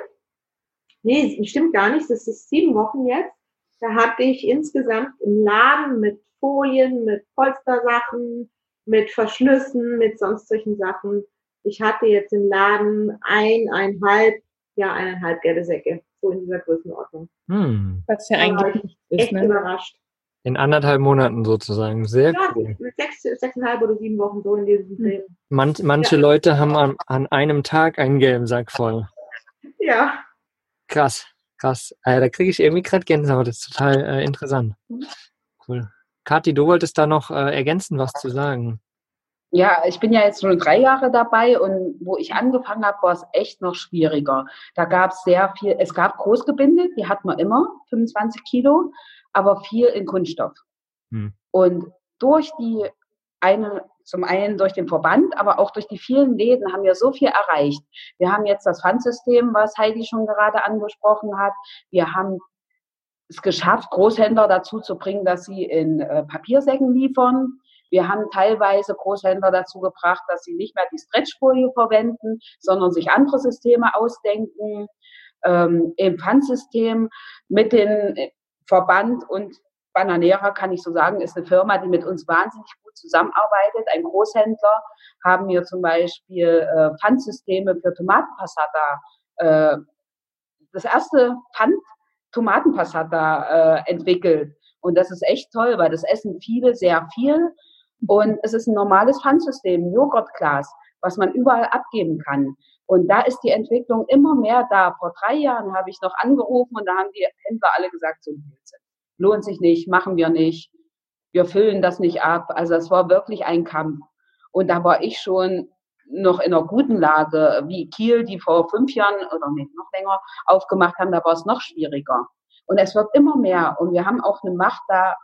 nee, stimmt gar nicht, das ist sieben Wochen jetzt, da hatte ich insgesamt im Laden mit Folien, mit Polstersachen, mit Verschlüssen, mit sonst solchen Sachen. Ich hatte jetzt im Laden eineinhalb, ja, eineinhalb gelbe Säcke, so in dieser Größenordnung. Hm. Was ja eigentlich ist, echt ne? überrascht. In anderthalb Monaten sozusagen. Sehr ja, cool. Sechs, sechseinhalb oder sieben Wochen so in diesem Dreh. Man, manche ja. Leute haben an, an, einem Tag einen gelben Sack voll. Ja. Krass, krass. Äh, da kriege ich irgendwie gerade Gänsehaut. Das ist total äh, interessant. Mhm. Cool. Kathi, du wolltest da noch äh, ergänzen, was zu sagen. Ja, ich bin ja jetzt nur drei Jahre dabei und wo ich angefangen habe, war es echt noch schwieriger. Da gab es sehr viel, es gab Großgebinde, die hat man immer, 25 Kilo, aber viel in Kunststoff. Hm. Und durch die eine, zum einen durch den Verband, aber auch durch die vielen Läden haben wir so viel erreicht. Wir haben jetzt das Pfandsystem, was Heidi schon gerade angesprochen hat. Wir haben es geschafft, Großhändler dazu zu bringen, dass sie in äh, Papiersäcken liefern. Wir haben teilweise Großhändler dazu gebracht, dass sie nicht mehr die Stretchfolie verwenden, sondern sich andere Systeme ausdenken. Ähm, Im Pfandsystem mit dem äh, Verband und Bananera kann ich so sagen, ist eine Firma, die mit uns wahnsinnig gut zusammenarbeitet. Ein Großhändler haben wir zum Beispiel äh, Pfandsysteme für Tomatenpassata. Äh, das erste Pfand Tomatenpassata äh, entwickelt. Und das ist echt toll, weil das essen viele sehr viel. Und es ist ein normales Pfandsystem, Joghurtglas, was man überall abgeben kann. Und da ist die Entwicklung immer mehr da. Vor drei Jahren habe ich noch angerufen und da haben die Händler alle gesagt, so Blödsinn. Lohnt sich nicht, machen wir nicht. Wir füllen das nicht ab. Also es war wirklich ein Kampf. Und da war ich schon noch in einer guten Lage, wie Kiel, die vor fünf Jahren oder nee, noch länger aufgemacht haben, da war es noch schwieriger. Und es wird immer mehr. Und wir haben auch eine Macht da,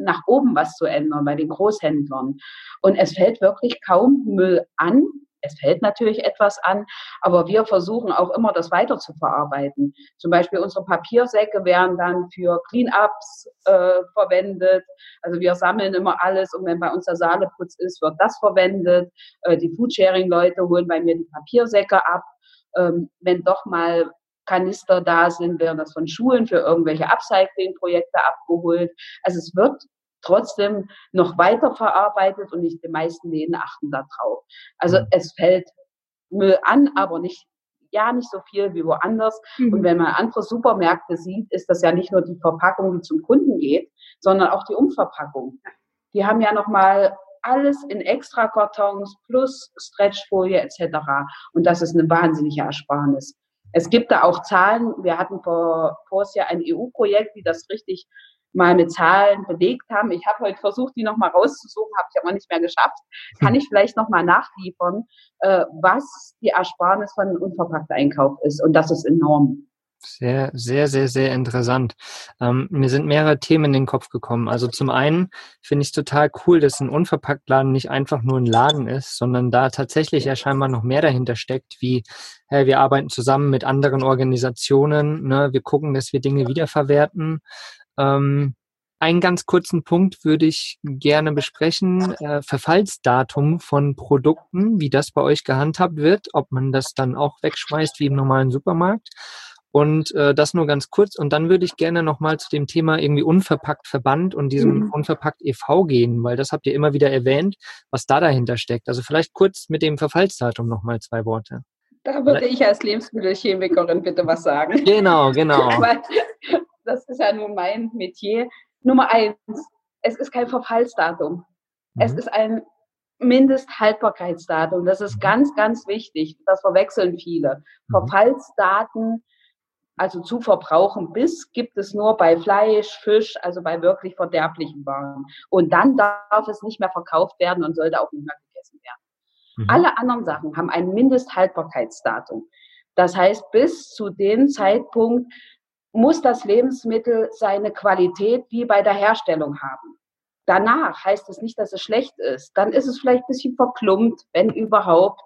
nach oben was zu ändern bei den Großhändlern. Und es fällt wirklich kaum Müll an, es fällt natürlich etwas an, aber wir versuchen auch immer, das weiter zu verarbeiten. Zum Beispiel unsere Papiersäcke werden dann für Cleanups äh, verwendet. Also wir sammeln immer alles und wenn bei uns der Saaleputz ist, wird das verwendet. Äh, die Foodsharing-Leute holen bei mir die Papiersäcke ab. Ähm, wenn doch mal Kanister da sind, werden das von Schulen für irgendwelche Upcycling-Projekte abgeholt. Also es wird trotzdem noch weiter verarbeitet und nicht die meisten Läden achten darauf. Also mhm. es fällt Müll an, aber nicht ja nicht so viel wie woanders. Mhm. Und wenn man andere Supermärkte sieht, ist das ja nicht nur die Verpackung, die zum Kunden geht, sondern auch die Umverpackung. Die haben ja noch mal alles in Extrakartons plus Stretchfolie etc. Und das ist eine wahnsinnige Ersparnis. Es gibt da auch Zahlen. Wir hatten vor, vor Jahr ein EU-Projekt, die das richtig mal mit Zahlen belegt haben. Ich habe heute versucht, die nochmal rauszusuchen, habe ich aber nicht mehr geschafft. Kann ich vielleicht nochmal nachliefern, äh, was die Ersparnis von unverpackter Einkauf ist. Und das ist enorm. Sehr, sehr, sehr, sehr interessant. Ähm, mir sind mehrere Themen in den Kopf gekommen. Also zum einen finde ich es total cool, dass ein Unverpacktladen nicht einfach nur ein Laden ist, sondern da tatsächlich ja scheinbar noch mehr dahinter steckt, wie hey, wir arbeiten zusammen mit anderen Organisationen, ne, wir gucken, dass wir Dinge wiederverwerten, ähm, einen ganz kurzen Punkt würde ich gerne besprechen. Äh, Verfallsdatum von Produkten, wie das bei euch gehandhabt wird, ob man das dann auch wegschmeißt wie im normalen Supermarkt. Und äh, das nur ganz kurz. Und dann würde ich gerne nochmal zu dem Thema irgendwie unverpackt Verband und diesem mhm. unverpackt e.V. gehen, weil das habt ihr immer wieder erwähnt, was da dahinter steckt. Also vielleicht kurz mit dem Verfallsdatum nochmal zwei Worte. Da würde ich als Lebensmittelchemikerin bitte was sagen. Genau, genau. das ist ja nun mein Metier. Nummer eins, es ist kein Verfallsdatum. Mhm. Es ist ein Mindesthaltbarkeitsdatum. Das ist mhm. ganz, ganz wichtig. Das verwechseln viele. Mhm. Verfallsdaten, also zu verbrauchen bis, gibt es nur bei Fleisch, Fisch, also bei wirklich verderblichen Waren. Und dann darf es nicht mehr verkauft werden und sollte auch nicht mehr gegessen werden. Mhm. Alle anderen Sachen haben ein Mindesthaltbarkeitsdatum. Das heißt, bis zu dem Zeitpunkt muss das Lebensmittel seine Qualität wie bei der Herstellung haben. Danach heißt es nicht, dass es schlecht ist. Dann ist es vielleicht ein bisschen verklumpt, wenn überhaupt.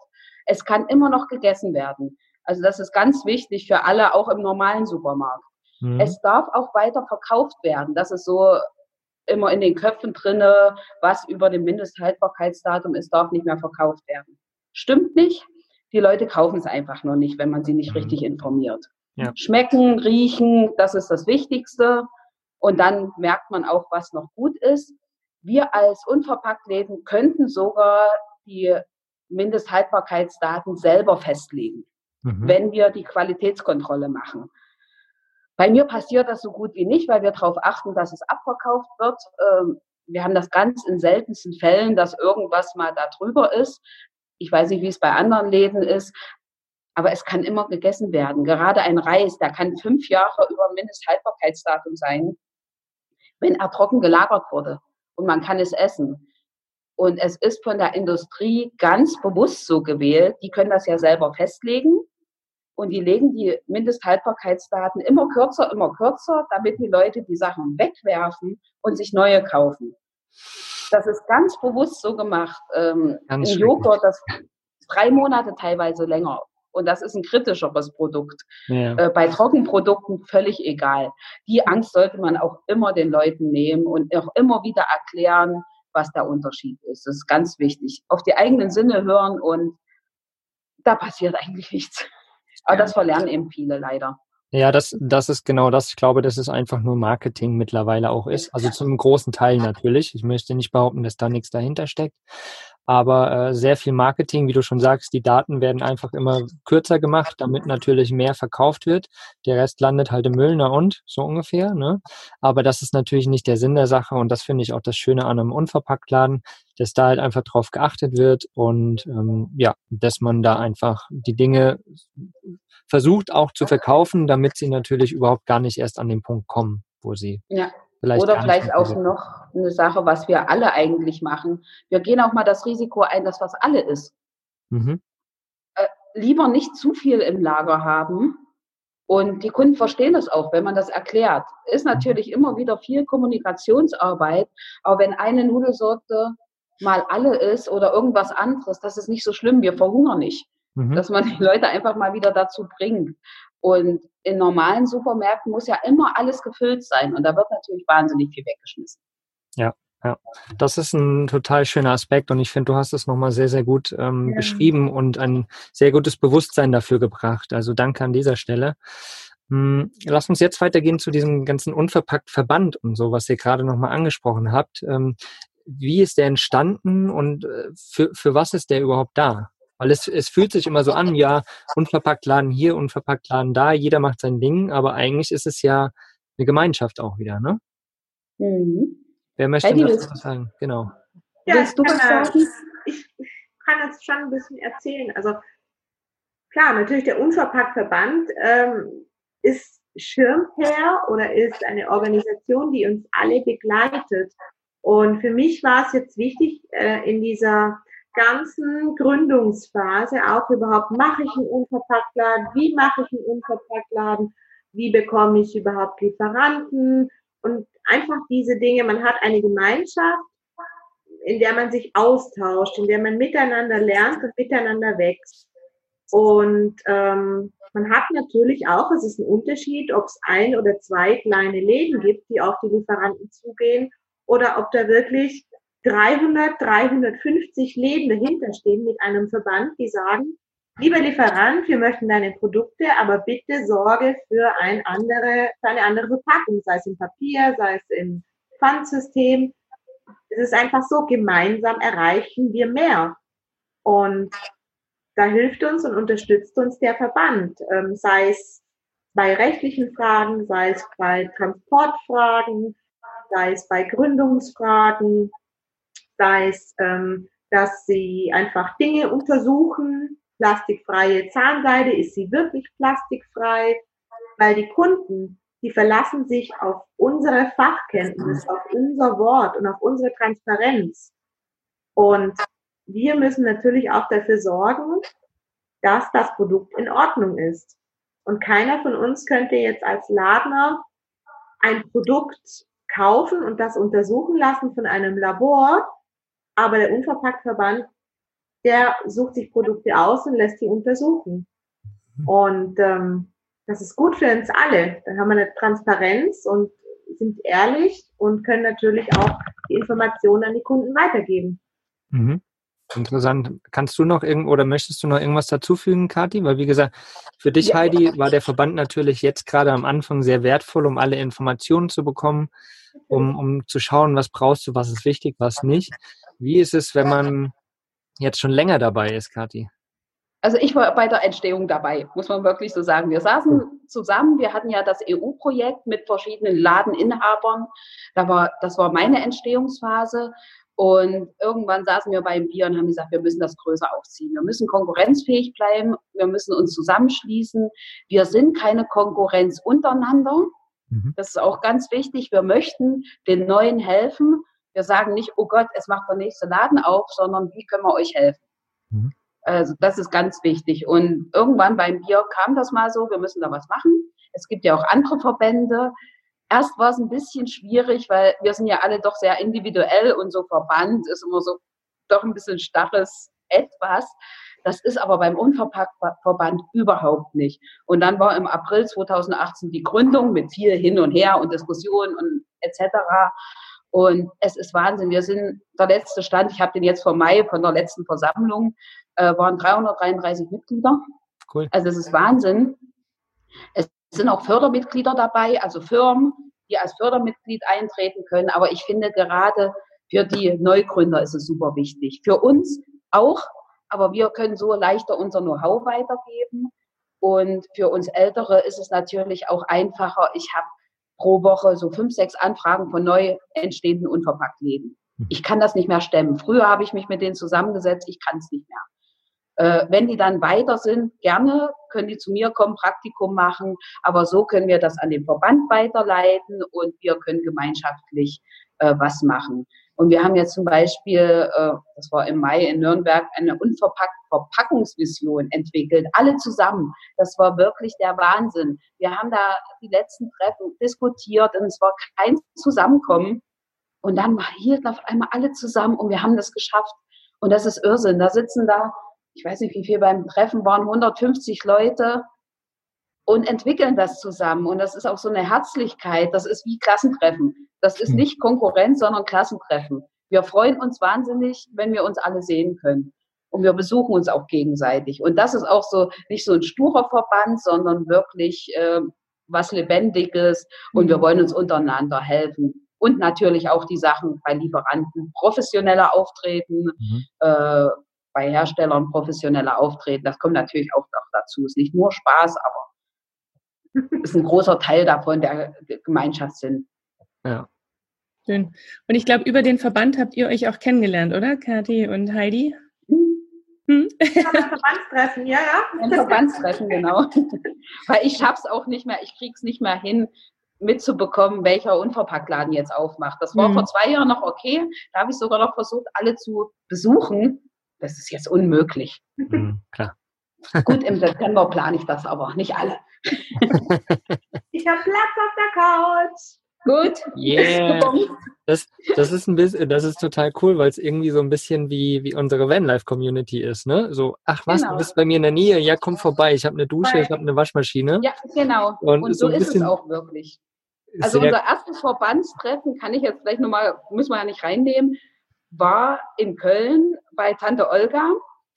Es kann immer noch gegessen werden. Also das ist ganz wichtig für alle, auch im normalen Supermarkt. Mhm. Es darf auch weiter verkauft werden. Das ist so immer in den Köpfen drinne, was über dem Mindesthaltbarkeitsdatum ist, darf nicht mehr verkauft werden. Stimmt nicht. Die Leute kaufen es einfach nur nicht, wenn man sie nicht mhm. richtig informiert. Ja. Schmecken, riechen, das ist das Wichtigste. Und dann merkt man auch, was noch gut ist. Wir als Unverpacktläden könnten sogar die Mindesthaltbarkeitsdaten selber festlegen, mhm. wenn wir die Qualitätskontrolle machen. Bei mir passiert das so gut wie nicht, weil wir darauf achten, dass es abverkauft wird. Ähm, wir haben das ganz in seltensten Fällen, dass irgendwas mal da drüber ist. Ich weiß nicht, wie es bei anderen Läden ist, aber es kann immer gegessen werden. Gerade ein Reis, der kann fünf Jahre über Mindesthaltbarkeitsdatum sein, wenn er trocken gelagert wurde und man kann es essen. Und es ist von der Industrie ganz bewusst so gewählt. Die können das ja selber festlegen. Und die legen die Mindesthaltbarkeitsdaten immer kürzer, immer kürzer, damit die Leute die Sachen wegwerfen und sich neue kaufen. Das ist ganz bewusst so gemacht. Ähm, Im Joghurt, das drei Monate teilweise länger. Und das ist ein kritischeres Produkt. Ja. Äh, bei Trockenprodukten völlig egal. Die Angst sollte man auch immer den Leuten nehmen und auch immer wieder erklären, was der Unterschied ist. Das ist ganz wichtig. Auf die eigenen Sinne hören und da passiert eigentlich nichts. Aber das verlernen eben viele leider. Ja, das, das ist genau das. Ich glaube, dass es einfach nur Marketing mittlerweile auch ist. Also zum großen Teil natürlich. Ich möchte nicht behaupten, dass da nichts dahinter steckt aber äh, sehr viel Marketing, wie du schon sagst, die Daten werden einfach immer kürzer gemacht, damit natürlich mehr verkauft wird. Der Rest landet halt im Müll, na und, so ungefähr. Ne? Aber das ist natürlich nicht der Sinn der Sache und das finde ich auch das Schöne an einem Unverpacktladen, dass da halt einfach drauf geachtet wird und ähm, ja, dass man da einfach die Dinge versucht auch zu verkaufen, damit sie natürlich überhaupt gar nicht erst an den Punkt kommen, wo sie ja. Vielleicht Oder vielleicht auch noch eine Sache, was wir alle eigentlich machen. Wir gehen auch mal das Risiko ein, dass was alle ist. Mhm. Äh, lieber nicht zu viel im Lager haben. Und die Kunden verstehen das auch, wenn man das erklärt. Ist mhm. natürlich immer wieder viel Kommunikationsarbeit, aber wenn eine Nudelsorte mal alle ist oder irgendwas anderes, das ist nicht so schlimm, wir verhungern nicht. Mhm. Dass man die Leute einfach mal wieder dazu bringt. Und in normalen Supermärkten muss ja immer alles gefüllt sein und da wird natürlich wahnsinnig viel weggeschmissen. Ja, ja, das ist ein total schöner Aspekt und ich finde, du hast es nochmal sehr, sehr gut ähm, ja. beschrieben und ein sehr gutes Bewusstsein dafür gebracht. Also danke an dieser Stelle. Hm, lass uns jetzt weitergehen zu diesem ganzen unverpackt Verband und so, was ihr gerade nochmal angesprochen habt. Ähm, wie ist der entstanden und äh, für, für was ist der überhaupt da? Weil es, es fühlt sich immer so an, ja, unverpackt Laden hier, unverpackt Laden da, jeder macht sein Ding, aber eigentlich ist es ja eine Gemeinschaft auch wieder, ne? Mhm. Wer möchte Heidi, das was sagen? Genau. Ja, Willst du was sagen? Ich kann jetzt schon ein bisschen erzählen. Also klar, natürlich der Unverpackt-Verband ähm, ist Schirmherr oder ist eine Organisation, die uns alle begleitet. Und für mich war es jetzt wichtig, äh, in dieser ganzen Gründungsphase auch überhaupt, mache ich einen Unverpacktladen, wie mache ich einen Unverpacktladen, wie bekomme ich überhaupt Lieferanten? Und einfach diese Dinge, man hat eine Gemeinschaft, in der man sich austauscht, in der man miteinander lernt und miteinander wächst. Und ähm, man hat natürlich auch, es ist ein Unterschied, ob es ein oder zwei kleine Läden gibt, die auf die Lieferanten zugehen, oder ob da wirklich 300, 350 Läden dahinter stehen mit einem Verband, die sagen, lieber Lieferant, wir möchten deine Produkte, aber bitte sorge für, ein andere, für eine andere Verpackung, sei es im Papier, sei es im Pfandsystem. Es ist einfach so, gemeinsam erreichen wir mehr. Und da hilft uns und unterstützt uns der Verband, ähm, sei es bei rechtlichen Fragen, sei es bei Transportfragen, sei es bei Gründungsfragen, sei es, ähm, dass sie einfach Dinge untersuchen. Plastikfreie Zahnseide, ist sie wirklich plastikfrei? Weil die Kunden, die verlassen sich auf unsere Fachkenntnis, auf unser Wort und auf unsere Transparenz. Und wir müssen natürlich auch dafür sorgen, dass das Produkt in Ordnung ist. Und keiner von uns könnte jetzt als Ladner ein Produkt kaufen und das untersuchen lassen von einem Labor, aber der Unverpacktverband, der sucht sich Produkte aus und lässt sie untersuchen. Mhm. Und ähm, das ist gut für uns alle. Dann haben wir eine Transparenz und sind ehrlich und können natürlich auch die Informationen an die Kunden weitergeben. Mhm. Interessant. Kannst du noch irgend oder möchtest du noch irgendwas dazufügen, Kathi? Weil wie gesagt, für dich, ja. Heidi, war der Verband natürlich jetzt gerade am Anfang sehr wertvoll, um alle Informationen zu bekommen, um, um zu schauen, was brauchst du, was ist wichtig, was nicht. Wie ist es, wenn man jetzt schon länger dabei ist, Kathi? Also ich war bei der Entstehung dabei, muss man wirklich so sagen. Wir saßen zusammen, wir hatten ja das EU-Projekt mit verschiedenen Ladeninhabern. Da war, das war meine Entstehungsphase. Und irgendwann saßen wir beim Bier und haben gesagt, wir müssen das größer aufziehen. Wir müssen konkurrenzfähig bleiben. Wir müssen uns zusammenschließen. Wir sind keine Konkurrenz untereinander. Mhm. Das ist auch ganz wichtig. Wir möchten den Neuen helfen. Wir sagen nicht, oh Gott, es macht der nächste Laden auf, sondern wie können wir euch helfen? Mhm. Also das ist ganz wichtig. Und irgendwann beim Bier kam das mal so, wir müssen da was machen. Es gibt ja auch andere Verbände. Erst war es ein bisschen schwierig, weil wir sind ja alle doch sehr individuell und so Verband ist immer so doch ein bisschen starres etwas. Das ist aber beim Unverpacktverband überhaupt nicht. Und dann war im April 2018 die Gründung mit viel hin und her und Diskussionen und etc. Und es ist Wahnsinn. Wir sind der letzte Stand, ich habe den jetzt vor Mai von der letzten Versammlung, äh, waren 333 Mitglieder. Cool. Also es ist Wahnsinn. Es sind auch Fördermitglieder dabei, also Firmen, die als Fördermitglied eintreten können. Aber ich finde gerade für die Neugründer ist es super wichtig. Für uns auch, aber wir können so leichter unser Know-how weitergeben. Und für uns Ältere ist es natürlich auch einfacher. Ich habe pro Woche so fünf, sechs Anfragen von neu entstehenden Unverpacktläden. Hm. Ich kann das nicht mehr stemmen. Früher habe ich mich mit denen zusammengesetzt, ich kann es nicht mehr. Äh, wenn die dann weiter sind, gerne können die zu mir kommen, Praktikum machen, aber so können wir das an den Verband weiterleiten und wir können gemeinschaftlich äh, was machen. Und wir haben jetzt zum Beispiel, äh, das war im Mai in Nürnberg, eine unverpackt Verpackungsvision entwickelt, alle zusammen. Das war wirklich der Wahnsinn. Wir haben da die letzten Treffen diskutiert und es war kein Zusammenkommen. Und dann hielten auf einmal alle zusammen und wir haben das geschafft. Und das ist Irrsinn. Da sitzen da ich weiß nicht, wie viel beim Treffen waren, 150 Leute und entwickeln das zusammen. Und das ist auch so eine Herzlichkeit. Das ist wie Klassentreffen. Das ist hm. nicht Konkurrenz, sondern Klassentreffen. Wir freuen uns wahnsinnig, wenn wir uns alle sehen können. Und wir besuchen uns auch gegenseitig. Und das ist auch so nicht so ein sturer Verband, sondern wirklich äh, was Lebendiges. Und wir hm. wollen uns untereinander helfen. Und natürlich auch die Sachen bei Lieferanten professioneller auftreten, mhm. äh, bei Herstellern professioneller auftreten. Das kommt natürlich auch noch dazu. Ist nicht nur Spaß, aber ist ein großer Teil davon der Gemeinschaftssinn. Ja. Schön. Und ich glaube, über den Verband habt ihr euch auch kennengelernt, oder, Kathi und Heidi? Hm? hm? Ja, Verbandstreffen, ja, ja. Ein Verbandstreffen, genau. Weil ich schaff's auch nicht mehr, ich krieg's nicht mehr hin, mitzubekommen, welcher Unverpacktladen jetzt aufmacht. Das war mhm. vor zwei Jahren noch okay. Da habe ich sogar noch versucht, alle zu besuchen das ist jetzt unmöglich. Mhm, klar. Gut, im September plane ich das aber, nicht alle. Ich habe Platz auf der Couch. Gut. Yeah. Das, das ist ein bisschen, das ist total cool, weil es irgendwie so ein bisschen wie, wie unsere Vanlife-Community ist, ne? So, ach was, genau. du bist bei mir in der Nähe, ja, komm vorbei, ich habe eine Dusche, ich habe eine Waschmaschine. Ja, genau. Und, Und so, so ist es auch wirklich. Also unser erstes Verbandstreffen kann ich jetzt vielleicht nochmal, müssen wir ja nicht reinnehmen, war in Köln bei Tante Olga.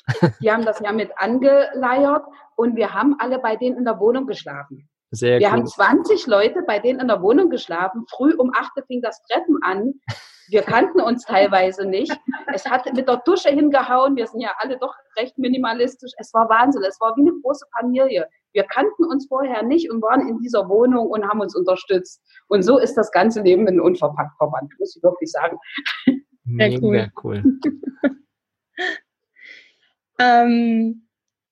Die haben das ja mit angeleiert und wir haben alle bei denen in der Wohnung geschlafen. Sehr wir cool. haben 20 Leute bei denen in der Wohnung geschlafen. Früh um 8 fing das Treffen an. Wir kannten uns teilweise nicht. Es hat mit der Dusche hingehauen. Wir sind ja alle doch recht minimalistisch. Es war Wahnsinn. Es war wie eine große Familie. Wir kannten uns vorher nicht und waren in dieser Wohnung und haben uns unterstützt. Und so ist das ganze Leben in Unverpackt Verband, muss ich wirklich sagen. Mega cool. cool. ähm,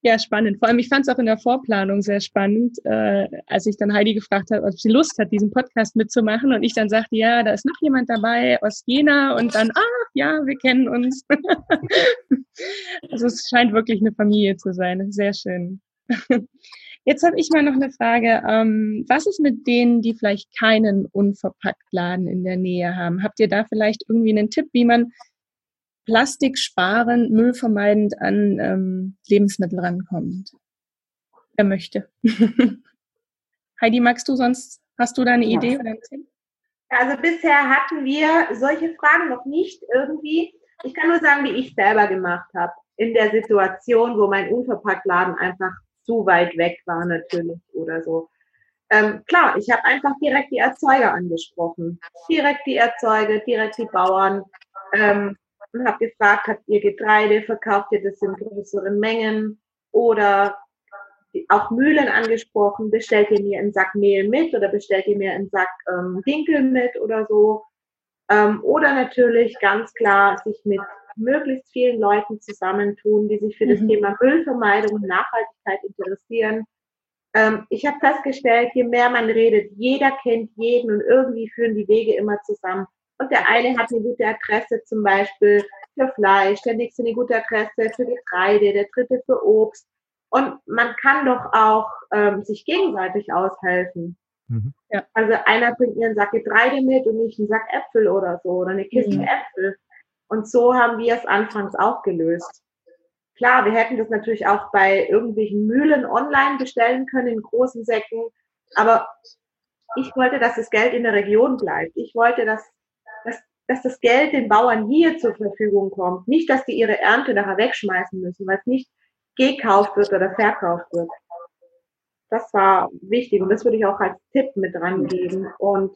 ja, spannend. Vor allem, ich fand es auch in der Vorplanung sehr spannend, äh, als ich dann Heidi gefragt habe, ob sie Lust hat, diesen Podcast mitzumachen. Und ich dann sagte, ja, da ist noch jemand dabei aus Jena. Und dann, ah, ja, wir kennen uns. also es scheint wirklich eine Familie zu sein. Sehr schön. Jetzt habe ich mal noch eine Frage. Ähm, was ist mit denen, die vielleicht keinen Unverpacktladen in der Nähe haben? Habt ihr da vielleicht irgendwie einen Tipp, wie man plastiksparend, müllvermeidend an ähm, Lebensmittel rankommt. Wer möchte. Heidi, magst du sonst, hast du da eine ja. Idee oder einen Tipp? Also bisher hatten wir solche Fragen noch nicht irgendwie. Ich kann nur sagen, wie ich selber gemacht habe. In der Situation, wo mein Unverpacktladen einfach zu weit weg war natürlich oder so. Ähm, klar, ich habe einfach direkt die Erzeuger angesprochen. Direkt die Erzeuger, direkt die Bauern. Ähm, und habe gefragt, habt ihr Getreide, verkauft ihr das in größeren Mengen oder auch Mühlen angesprochen, bestellt ihr mir einen Sack Mehl mit oder bestellt ihr mir einen Sack ähm, Dinkel mit oder so. Ähm, oder natürlich ganz klar sich mit möglichst vielen Leuten zusammentun, die sich für das mhm. Thema Müllvermeidung und Nachhaltigkeit interessieren. Ähm, ich habe festgestellt, je mehr man redet, jeder kennt jeden und irgendwie führen die Wege immer zusammen. Und der eine hat eine gute Adresse zum Beispiel für Fleisch, der nächste eine gute Adresse für Getreide, der dritte für Obst. Und man kann doch auch ähm, sich gegenseitig aushelfen. Mhm. Ja. Also einer bringt mir einen Sack Getreide mit und nicht einen Sack Äpfel oder so oder eine Kiste mhm. Äpfel. Und so haben wir es anfangs auch gelöst. Klar, wir hätten das natürlich auch bei irgendwelchen Mühlen online bestellen können in großen Säcken, aber ich wollte, dass das Geld in der Region bleibt. Ich wollte, dass dass, das Geld den Bauern hier zur Verfügung kommt. Nicht, dass die ihre Ernte nachher wegschmeißen müssen, weil es nicht gekauft wird oder verkauft wird. Das war wichtig und das würde ich auch als Tipp mit dran geben. Und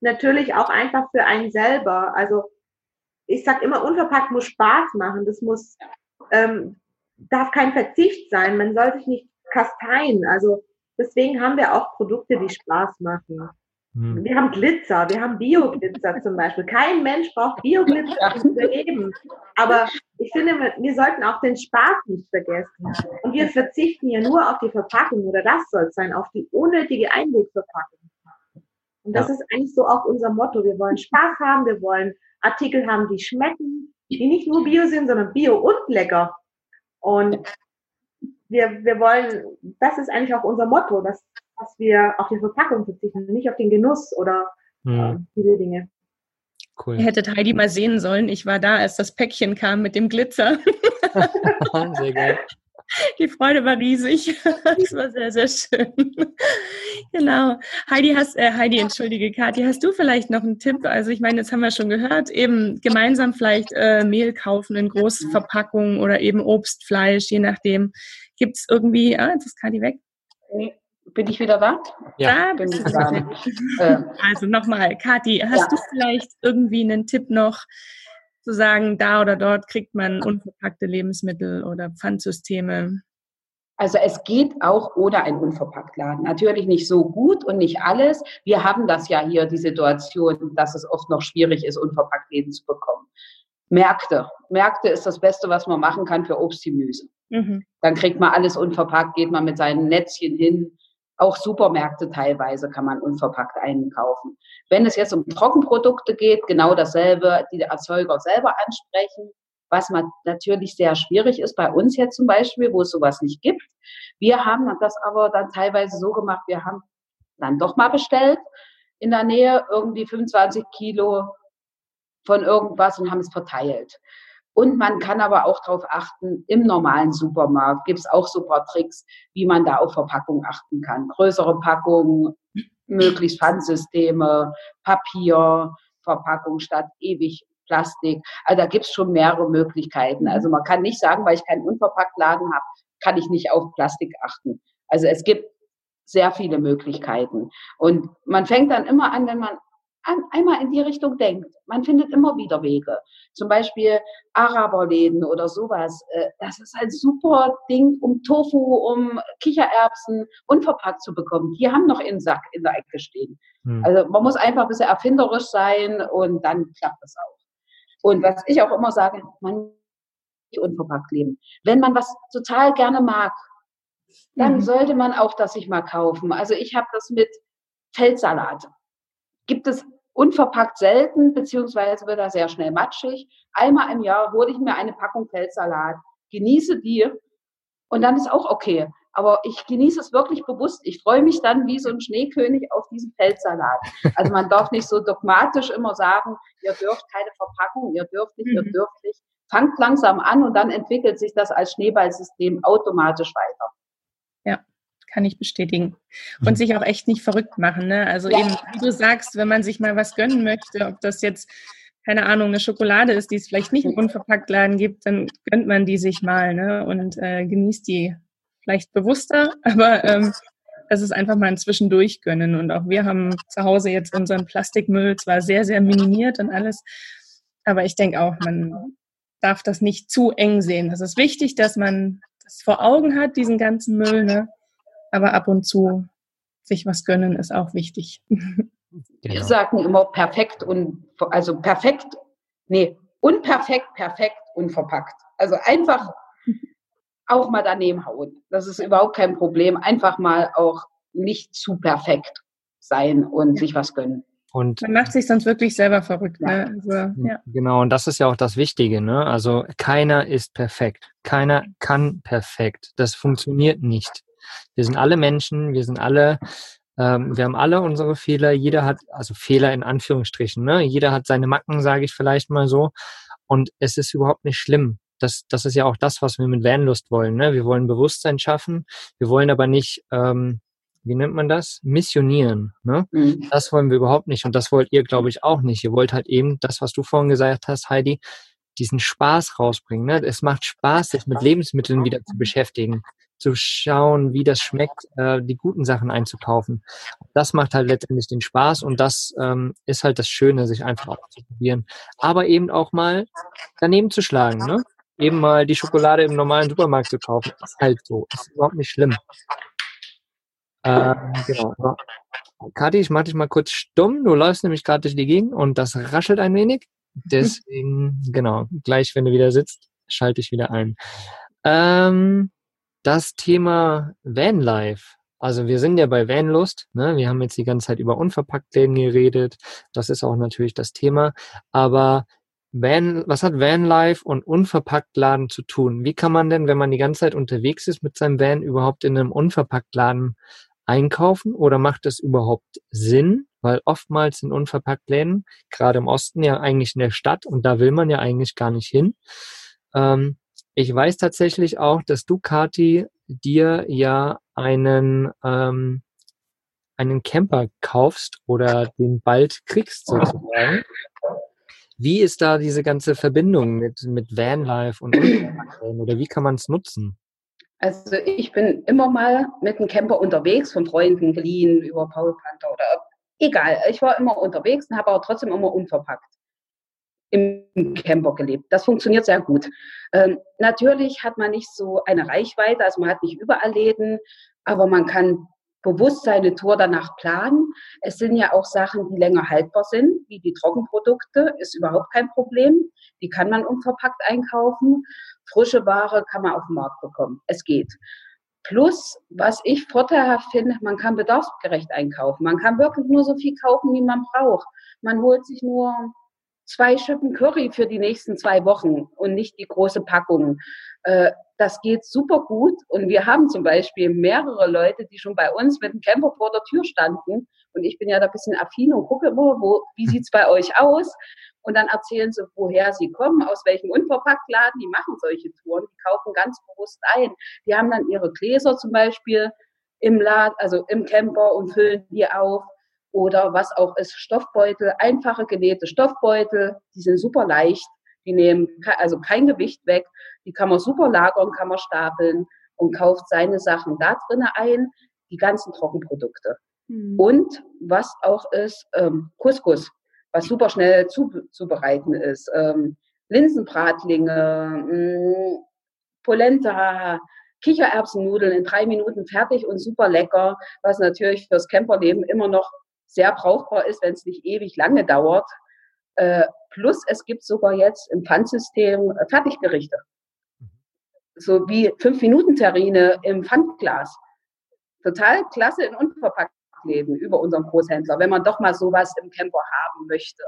natürlich auch einfach für einen selber. Also ich sag immer, unverpackt muss Spaß machen. Das muss, ähm, darf kein Verzicht sein. Man soll sich nicht kasteien. Also deswegen haben wir auch Produkte, die Spaß machen. Hm. Wir haben Glitzer, wir haben Bioglitzer zum Beispiel. Kein Mensch braucht Bioglitzer zu überleben. Aber ich finde, wir sollten auch den Spaß nicht vergessen. Und wir verzichten ja nur auf die Verpackung oder das soll es sein, auf die unnötige Einwegverpackung. Und das ja. ist eigentlich so auch unser Motto. Wir wollen Spaß haben, wir wollen Artikel haben, die schmecken, die nicht nur Bio sind, sondern Bio und lecker. Und wir, wir wollen, das ist eigentlich auch unser Motto, dass dass wir auf die Verpackung verzichten, nicht auf den Genuss oder äh, diese Dinge. Cool. Ihr hättet Heidi mal sehen sollen. Ich war da, als das Päckchen kam mit dem Glitzer. sehr geil. Die Freude war riesig. Das war sehr, sehr schön. Genau. Heidi, hast, äh, Heidi, entschuldige, Kathi, hast du vielleicht noch einen Tipp? Also ich meine, jetzt haben wir schon gehört, eben gemeinsam vielleicht äh, Mehl kaufen in Großverpackungen oder eben Obst, Fleisch, je nachdem. Gibt es irgendwie, ah, jetzt ist Kathi weg. Bin ich wieder da? Ja, bin ich da. Äh. also nochmal, Kathi, hast ja. du vielleicht irgendwie einen Tipp noch, zu sagen, da oder dort kriegt man unverpackte Lebensmittel oder Pfandsysteme? Also es geht auch ohne einen Unverpacktladen. Natürlich nicht so gut und nicht alles. Wir haben das ja hier, die Situation, dass es oft noch schwierig ist, Unverpacktläden zu bekommen. Märkte. Märkte ist das Beste, was man machen kann für Obst, Gemüse. Mhm. Dann kriegt man alles unverpackt, geht man mit seinen Netzchen hin, auch Supermärkte teilweise kann man unverpackt einkaufen. Wenn es jetzt um Trockenprodukte geht, genau dasselbe, die Erzeuger selber ansprechen, was natürlich sehr schwierig ist bei uns jetzt zum Beispiel, wo es sowas nicht gibt. Wir haben das aber dann teilweise so gemacht, wir haben dann doch mal bestellt in der Nähe irgendwie 25 Kilo von irgendwas und haben es verteilt. Und man kann aber auch darauf achten, im normalen Supermarkt gibt es auch super Tricks, wie man da auf Verpackung achten kann. Größere Packungen, möglichst Pfandsysteme, Papier, Verpackung statt ewig Plastik. Also da gibt es schon mehrere Möglichkeiten. Also man kann nicht sagen, weil ich keinen Unverpacktladen habe, kann ich nicht auf Plastik achten. Also es gibt sehr viele Möglichkeiten. Und man fängt dann immer an, wenn man einmal in die Richtung denkt. Man findet immer wieder Wege. Zum Beispiel Araberläden oder sowas. Äh, das ist ein super Ding, um Tofu, um Kichererbsen unverpackt zu bekommen. Die haben noch einen Sack in der Ecke stehen. Hm. Also man muss einfach ein bisschen erfinderisch sein und dann klappt das auch. Und was ich auch immer sage, man unverpackt leben. Wenn man was total gerne mag, dann mhm. sollte man auch das sich mal kaufen. Also ich habe das mit Feldsalat. Gibt es unverpackt selten, beziehungsweise wird er sehr schnell matschig. Einmal im Jahr hole ich mir eine Packung Feldsalat, genieße die und dann ist auch okay. Aber ich genieße es wirklich bewusst. Ich freue mich dann wie so ein Schneekönig auf diesen Feldsalat. Also man darf nicht so dogmatisch immer sagen, ihr dürft keine Verpackung, ihr dürft nicht, ihr mhm. dürft nicht. Fangt langsam an und dann entwickelt sich das als Schneeballsystem automatisch weiter. Ja, kann ich bestätigen. Und mhm. sich auch echt nicht verrückt machen. Ne? Also ja. eben, wie du sagst, wenn man sich mal was gönnen möchte, ob das jetzt keine Ahnung, eine Schokolade ist, die es vielleicht nicht im Unverpacktladen gibt, dann gönnt man die sich mal ne? und äh, genießt die vielleicht bewusster, aber ähm, das ist einfach mal ein Zwischendurch gönnen. Und auch wir haben zu Hause jetzt unseren Plastikmüll zwar sehr, sehr minimiert und alles, aber ich denke auch, man darf das nicht zu eng sehen. Es ist wichtig, dass man das vor Augen hat, diesen ganzen Müll, ne? Aber ab und zu sich was gönnen ist auch wichtig. Genau. Wir sagen immer perfekt und also perfekt, nee, unperfekt, perfekt, unverpackt. Also einfach auch mal daneben hauen. Das ist überhaupt kein Problem. Einfach mal auch nicht zu perfekt sein und sich was gönnen. Und man macht sich sonst wirklich selber verrückt. Ne? Also, ja. Genau, und das ist ja auch das Wichtige. Ne? Also keiner ist perfekt. Keiner kann perfekt. Das funktioniert nicht. Wir sind alle Menschen, wir sind alle, ähm, wir haben alle unsere Fehler. Jeder hat, also Fehler in Anführungsstrichen, ne? jeder hat seine Macken, sage ich vielleicht mal so. Und es ist überhaupt nicht schlimm das, das ist ja auch das, was wir mit Vanlust wollen. Ne? Wir wollen Bewusstsein schaffen, wir wollen aber nicht, ähm, wie nennt man das? Missionieren. Ne? Mhm. Das wollen wir überhaupt nicht und das wollt ihr, glaube ich, auch nicht. Ihr wollt halt eben das, was du vorhin gesagt hast, Heidi, diesen Spaß rausbringen. Ne? Es macht Spaß, sich mit Lebensmitteln wieder zu beschäftigen, zu schauen, wie das schmeckt, äh, die guten Sachen einzukaufen. Das macht halt letztendlich den Spaß und das ähm, ist halt das Schöne, sich einfach auszuprobieren. Aber eben auch mal daneben zu schlagen. Ne? eben mal die Schokolade im normalen Supermarkt zu kaufen. Ist halt so. Ist überhaupt nicht schlimm. Ähm, genau. Kathi, ich mach dich mal kurz stumm. Du läufst nämlich gerade durch die Gegend und das raschelt ein wenig. Deswegen, genau, gleich, wenn du wieder sitzt, schalte ich wieder ein. Ähm, das Thema Vanlife. Also wir sind ja bei Vanlust, ne? wir haben jetzt die ganze Zeit über Unverpacktläden geredet, das ist auch natürlich das Thema, aber Van, was hat Vanlife und Unverpacktladen zu tun? Wie kann man denn, wenn man die ganze Zeit unterwegs ist mit seinem Van, überhaupt in einem Unverpacktladen einkaufen oder macht das überhaupt Sinn? Weil oftmals sind Unverpacktläden, gerade im Osten ja eigentlich in der Stadt und da will man ja eigentlich gar nicht hin. Ähm, ich weiß tatsächlich auch, dass du, Kati, dir ja einen, ähm, einen Camper kaufst oder den bald kriegst sozusagen. Wie ist da diese ganze Verbindung mit, mit Vanlife und oder wie kann man es nutzen? Also ich bin immer mal mit einem Camper unterwegs, von Freunden geliehen, über Paul Panther oder egal. Ich war immer unterwegs und habe aber trotzdem immer unverpackt im Camper gelebt. Das funktioniert sehr gut. Ähm, natürlich hat man nicht so eine Reichweite, also man hat nicht überall Läden, aber man kann bewusst seine Tour danach planen. Es sind ja auch Sachen, die länger haltbar sind, wie die Trockenprodukte, ist überhaupt kein Problem. Die kann man unverpackt einkaufen. Frische Ware kann man auf dem Markt bekommen. Es geht. Plus, was ich vorteilhaft finde, man kann bedarfsgerecht einkaufen. Man kann wirklich nur so viel kaufen, wie man braucht. Man holt sich nur zwei Schippen Curry für die nächsten zwei Wochen und nicht die große Packung. Äh, das geht super gut. Und wir haben zum Beispiel mehrere Leute, die schon bei uns mit dem Camper vor der Tür standen. Und ich bin ja da ein bisschen affin und gucke immer, wo, wie sieht's bei euch aus? Und dann erzählen sie, woher sie kommen, aus welchem Unverpacktladen. Die machen solche Touren, die kaufen ganz bewusst ein. Die haben dann ihre Gläser zum Beispiel im Laden, also im Camper und füllen die auf. Oder was auch ist, Stoffbeutel, einfache genähte Stoffbeutel, die sind super leicht die nehmen also kein Gewicht weg. Die kann man super lagern, kann man stapeln und kauft seine Sachen da drinnen ein, die ganzen Trockenprodukte. Mhm. Und was auch ist, ähm, Couscous, was super schnell zu, zu bereiten ist. Ähm, Linsenbratlinge, mh, mm, Polenta, Kichererbsennudeln in drei Minuten fertig und super lecker, was natürlich fürs Camperleben immer noch sehr brauchbar ist, wenn es nicht ewig lange dauert. Äh, plus es gibt sogar jetzt im Pfandsystem äh, Fertiggerichte. so wie Fünf-Minuten-Terrine im Pfandglas. Total klasse in Unverpacktläden über unseren Großhändler, wenn man doch mal sowas im Camper haben möchte.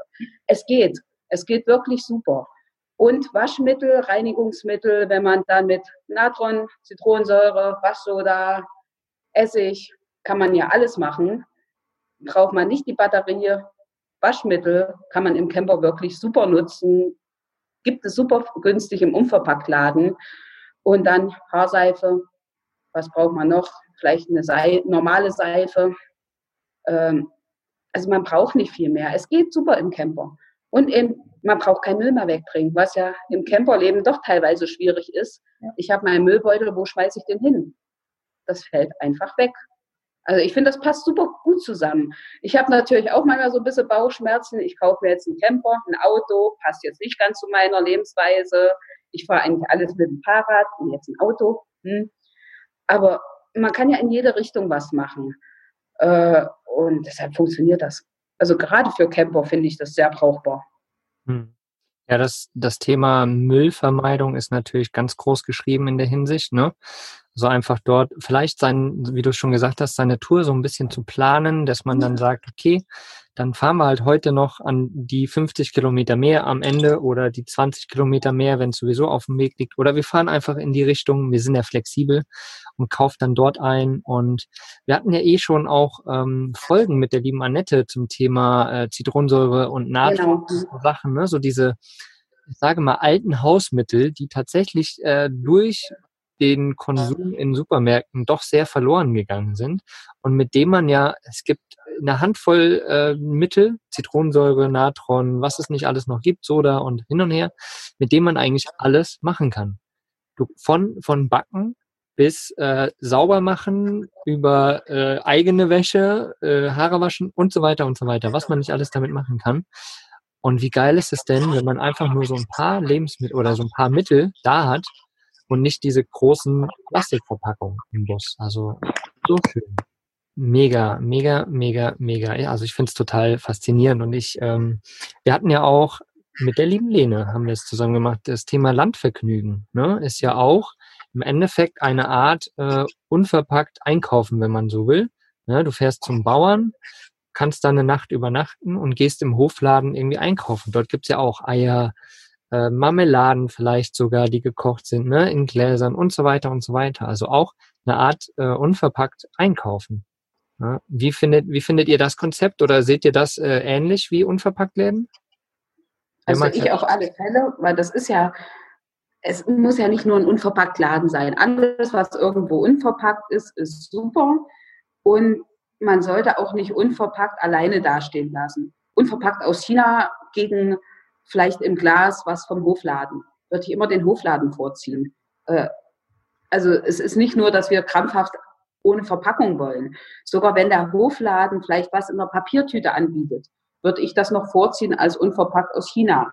Es geht. Es geht wirklich super. Und Waschmittel, Reinigungsmittel, wenn man dann mit Natron, Zitronensäure, Waschsoda, Essig, kann man ja alles machen. Braucht man nicht die Batterie. Waschmittel kann man im Camper wirklich super nutzen. Gibt es super günstig im Unverpacktladen. Und dann Haarseife. Was braucht man noch? Vielleicht eine Seife, normale Seife. Ähm, also man braucht nicht viel mehr. Es geht super im Camper. Und eben, man braucht keinen Müll mehr wegbringen, was ja im Camperleben doch teilweise schwierig ist. Ich habe meinen Müllbeutel, wo schmeiße ich den hin? Das fällt einfach weg. Also ich finde, das passt super gut zusammen. Ich habe natürlich auch manchmal so ein bisschen Bauchschmerzen. Ich kaufe mir jetzt einen Camper, ein Auto, passt jetzt nicht ganz zu meiner Lebensweise. Ich fahre eigentlich alles mit dem Fahrrad und jetzt ein Auto. Hm. Aber man kann ja in jede Richtung was machen. Äh, und deshalb funktioniert das. Also gerade für Camper finde ich das sehr brauchbar. Hm. Ja, das, das Thema Müllvermeidung ist natürlich ganz groß geschrieben in der Hinsicht, ne? So einfach dort vielleicht sein, wie du schon gesagt hast, seine Tour so ein bisschen zu planen, dass man dann sagt, okay, dann fahren wir halt heute noch an die 50 Kilometer mehr am Ende oder die 20 Kilometer mehr, wenn es sowieso auf dem Weg liegt. Oder wir fahren einfach in die Richtung, wir sind ja flexibel und kauft dann dort ein. Und wir hatten ja eh schon auch ähm, Folgen mit der lieben Annette zum Thema äh, Zitronensäure und Natron genau. Sachen, ne? so diese, ich sage mal, alten Hausmittel, die tatsächlich äh, durch den Konsum in Supermärkten doch sehr verloren gegangen sind und mit dem man ja, es gibt eine Handvoll äh, Mittel, Zitronensäure, Natron, was es nicht alles noch gibt, Soda und hin und her, mit dem man eigentlich alles machen kann. Du, von, von Backen bis äh, sauber machen, über äh, eigene Wäsche, äh, Haare waschen und so weiter und so weiter, was man nicht alles damit machen kann. Und wie geil ist es denn, wenn man einfach nur so ein paar Lebensmittel oder so ein paar Mittel da hat und nicht diese großen Plastikverpackungen im Bus. Also so schön. Mega, mega, mega, mega. Ja, also ich finde es total faszinierend. Und ich, ähm, wir hatten ja auch mit der lieben Lene, haben wir es zusammen gemacht, das Thema Landvergnügen, ne, ist ja auch im Endeffekt eine Art äh, unverpackt einkaufen, wenn man so will. Ne, du fährst zum Bauern, kannst da eine Nacht übernachten und gehst im Hofladen irgendwie einkaufen. Dort gibt's ja auch Eier, äh, Marmeladen vielleicht sogar, die gekocht sind, ne, in Gläsern und so weiter und so weiter. Also auch eine Art äh, unverpackt einkaufen. Ja, wie findet, wie findet ihr das Konzept oder seht ihr das äh, ähnlich wie Unverpacktläden? Also ich auf alle Fälle, weil das ist ja, es muss ja nicht nur ein Unverpacktladen sein. Alles, was irgendwo unverpackt ist, ist super. Und man sollte auch nicht unverpackt alleine dastehen lassen. Unverpackt aus China gegen vielleicht im Glas was vom Hofladen. Würde ich immer den Hofladen vorziehen. Äh, also es ist nicht nur, dass wir krampfhaft ohne Verpackung wollen. Sogar wenn der Hofladen vielleicht was in einer Papiertüte anbietet, würde ich das noch vorziehen als unverpackt aus China.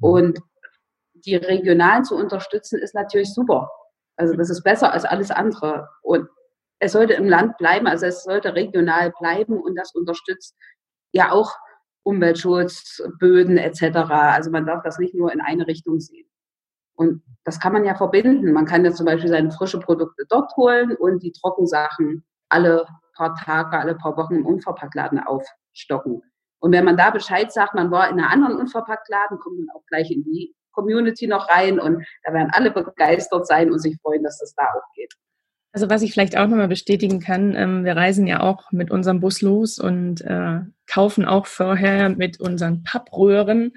Und die Regionalen zu unterstützen, ist natürlich super. Also das ist besser als alles andere. Und es sollte im Land bleiben, also es sollte regional bleiben und das unterstützt ja auch Umweltschutz, Böden etc. Also man darf das nicht nur in eine Richtung sehen. Und das kann man ja verbinden. Man kann ja zum Beispiel seine frischen Produkte dort holen und die Trockensachen alle paar Tage, alle paar Wochen im Unverpacktladen aufstocken. Und wenn man da Bescheid sagt, man war in einer anderen Unverpacktladen, kommt man auch gleich in die Community noch rein und da werden alle begeistert sein und sich freuen, dass das da auch geht. Also was ich vielleicht auch nochmal bestätigen kann, ähm, wir reisen ja auch mit unserem Bus los und äh, kaufen auch vorher mit unseren Pappröhren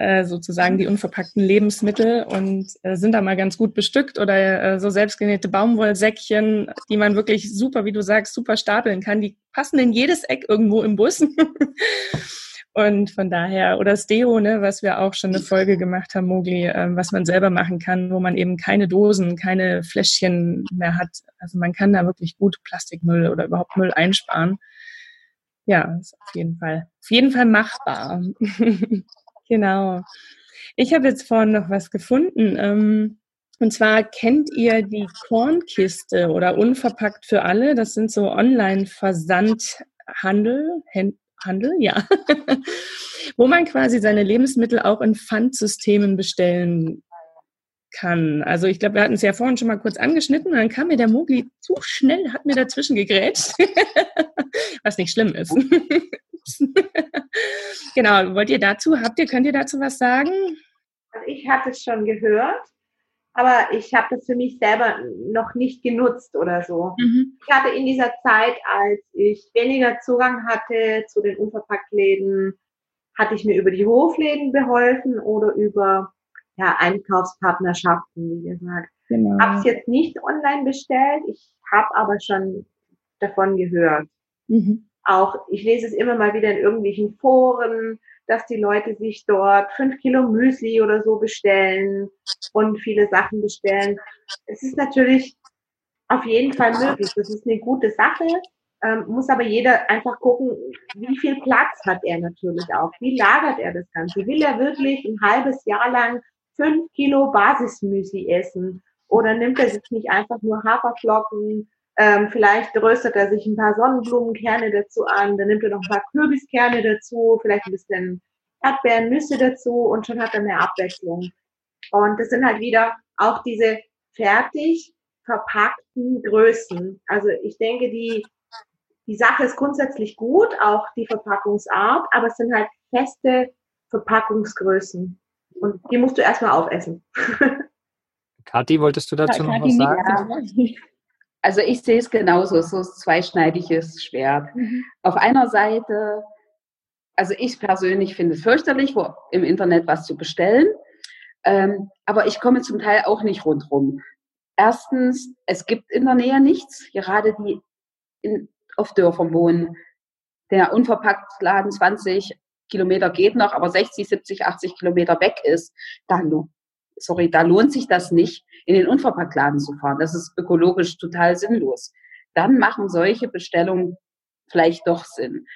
äh, sozusagen die unverpackten Lebensmittel und äh, sind da mal ganz gut bestückt oder äh, so selbstgenähte Baumwollsäckchen, die man wirklich super, wie du sagst, super stapeln kann. Die passen in jedes Eck irgendwo im Bus. Und von daher, oder das Deo, ne, was wir auch schon eine Folge gemacht haben, Mogli, äh, was man selber machen kann, wo man eben keine Dosen, keine Fläschchen mehr hat. Also man kann da wirklich gut Plastikmüll oder überhaupt Müll einsparen. Ja, ist auf jeden Fall, auf jeden Fall machbar. Genau. Ich habe jetzt vorhin noch was gefunden. Ähm, und zwar kennt ihr die Kornkiste oder Unverpackt für alle. Das sind so Online-Versandhandel, Handel, ja, wo man quasi seine Lebensmittel auch in Pfandsystemen bestellen kann. Also ich glaube, wir hatten es ja vorhin schon mal kurz angeschnitten und dann kam mir der Mogli zu schnell, hat mir dazwischen gegrätscht, was nicht schlimm ist. genau, wollt ihr dazu, habt ihr, könnt ihr dazu was sagen? Also ich hatte es schon gehört, aber ich habe das für mich selber noch nicht genutzt oder so. Mhm. Ich hatte in dieser Zeit, als ich weniger Zugang hatte zu den Unverpacktläden, hatte ich mir über die Hofläden beholfen oder über ja, Einkaufspartnerschaften, wie gesagt. Genau. Habe es jetzt nicht online bestellt, ich habe aber schon davon gehört. Mhm. Auch ich lese es immer mal wieder in irgendwelchen Foren, dass die Leute sich dort fünf Kilo Müsli oder so bestellen und viele Sachen bestellen. Es ist natürlich auf jeden Fall möglich. Das ist eine gute Sache. Ähm, muss aber jeder einfach gucken, wie viel Platz hat er natürlich auch. Wie lagert er das Ganze? Will er wirklich ein halbes Jahr lang fünf Kilo Basismüsli essen? Oder nimmt er sich nicht einfach nur Haferflocken, ähm, vielleicht röstet er sich ein paar Sonnenblumenkerne dazu an, dann nimmt er noch ein paar Kürbiskerne dazu, vielleicht ein bisschen Erdbeeren, Nüsse dazu und schon hat er mehr Abwechslung. Und das sind halt wieder auch diese fertig verpackten Größen. Also ich denke, die, die Sache ist grundsätzlich gut, auch die Verpackungsart, aber es sind halt feste Verpackungsgrößen. Und die musst du erstmal aufessen. Kathi, wolltest du dazu ja, noch was sagen? Ja. Also ich sehe es genauso, so ein zweischneidiges Schwert. Mhm. Auf einer Seite, also ich persönlich finde es fürchterlich, wo im Internet was zu bestellen. Ähm, aber ich komme zum Teil auch nicht rundherum. Erstens, es gibt in der Nähe nichts, gerade die in, auf Dörfern wohnen. Der unverpackt Laden 20 Kilometer geht noch, aber 60, 70, 80 Kilometer weg ist, da sorry, da lohnt sich das nicht, in den Unverpacktladen zu fahren. Das ist ökologisch total sinnlos. Dann machen solche Bestellungen vielleicht doch Sinn.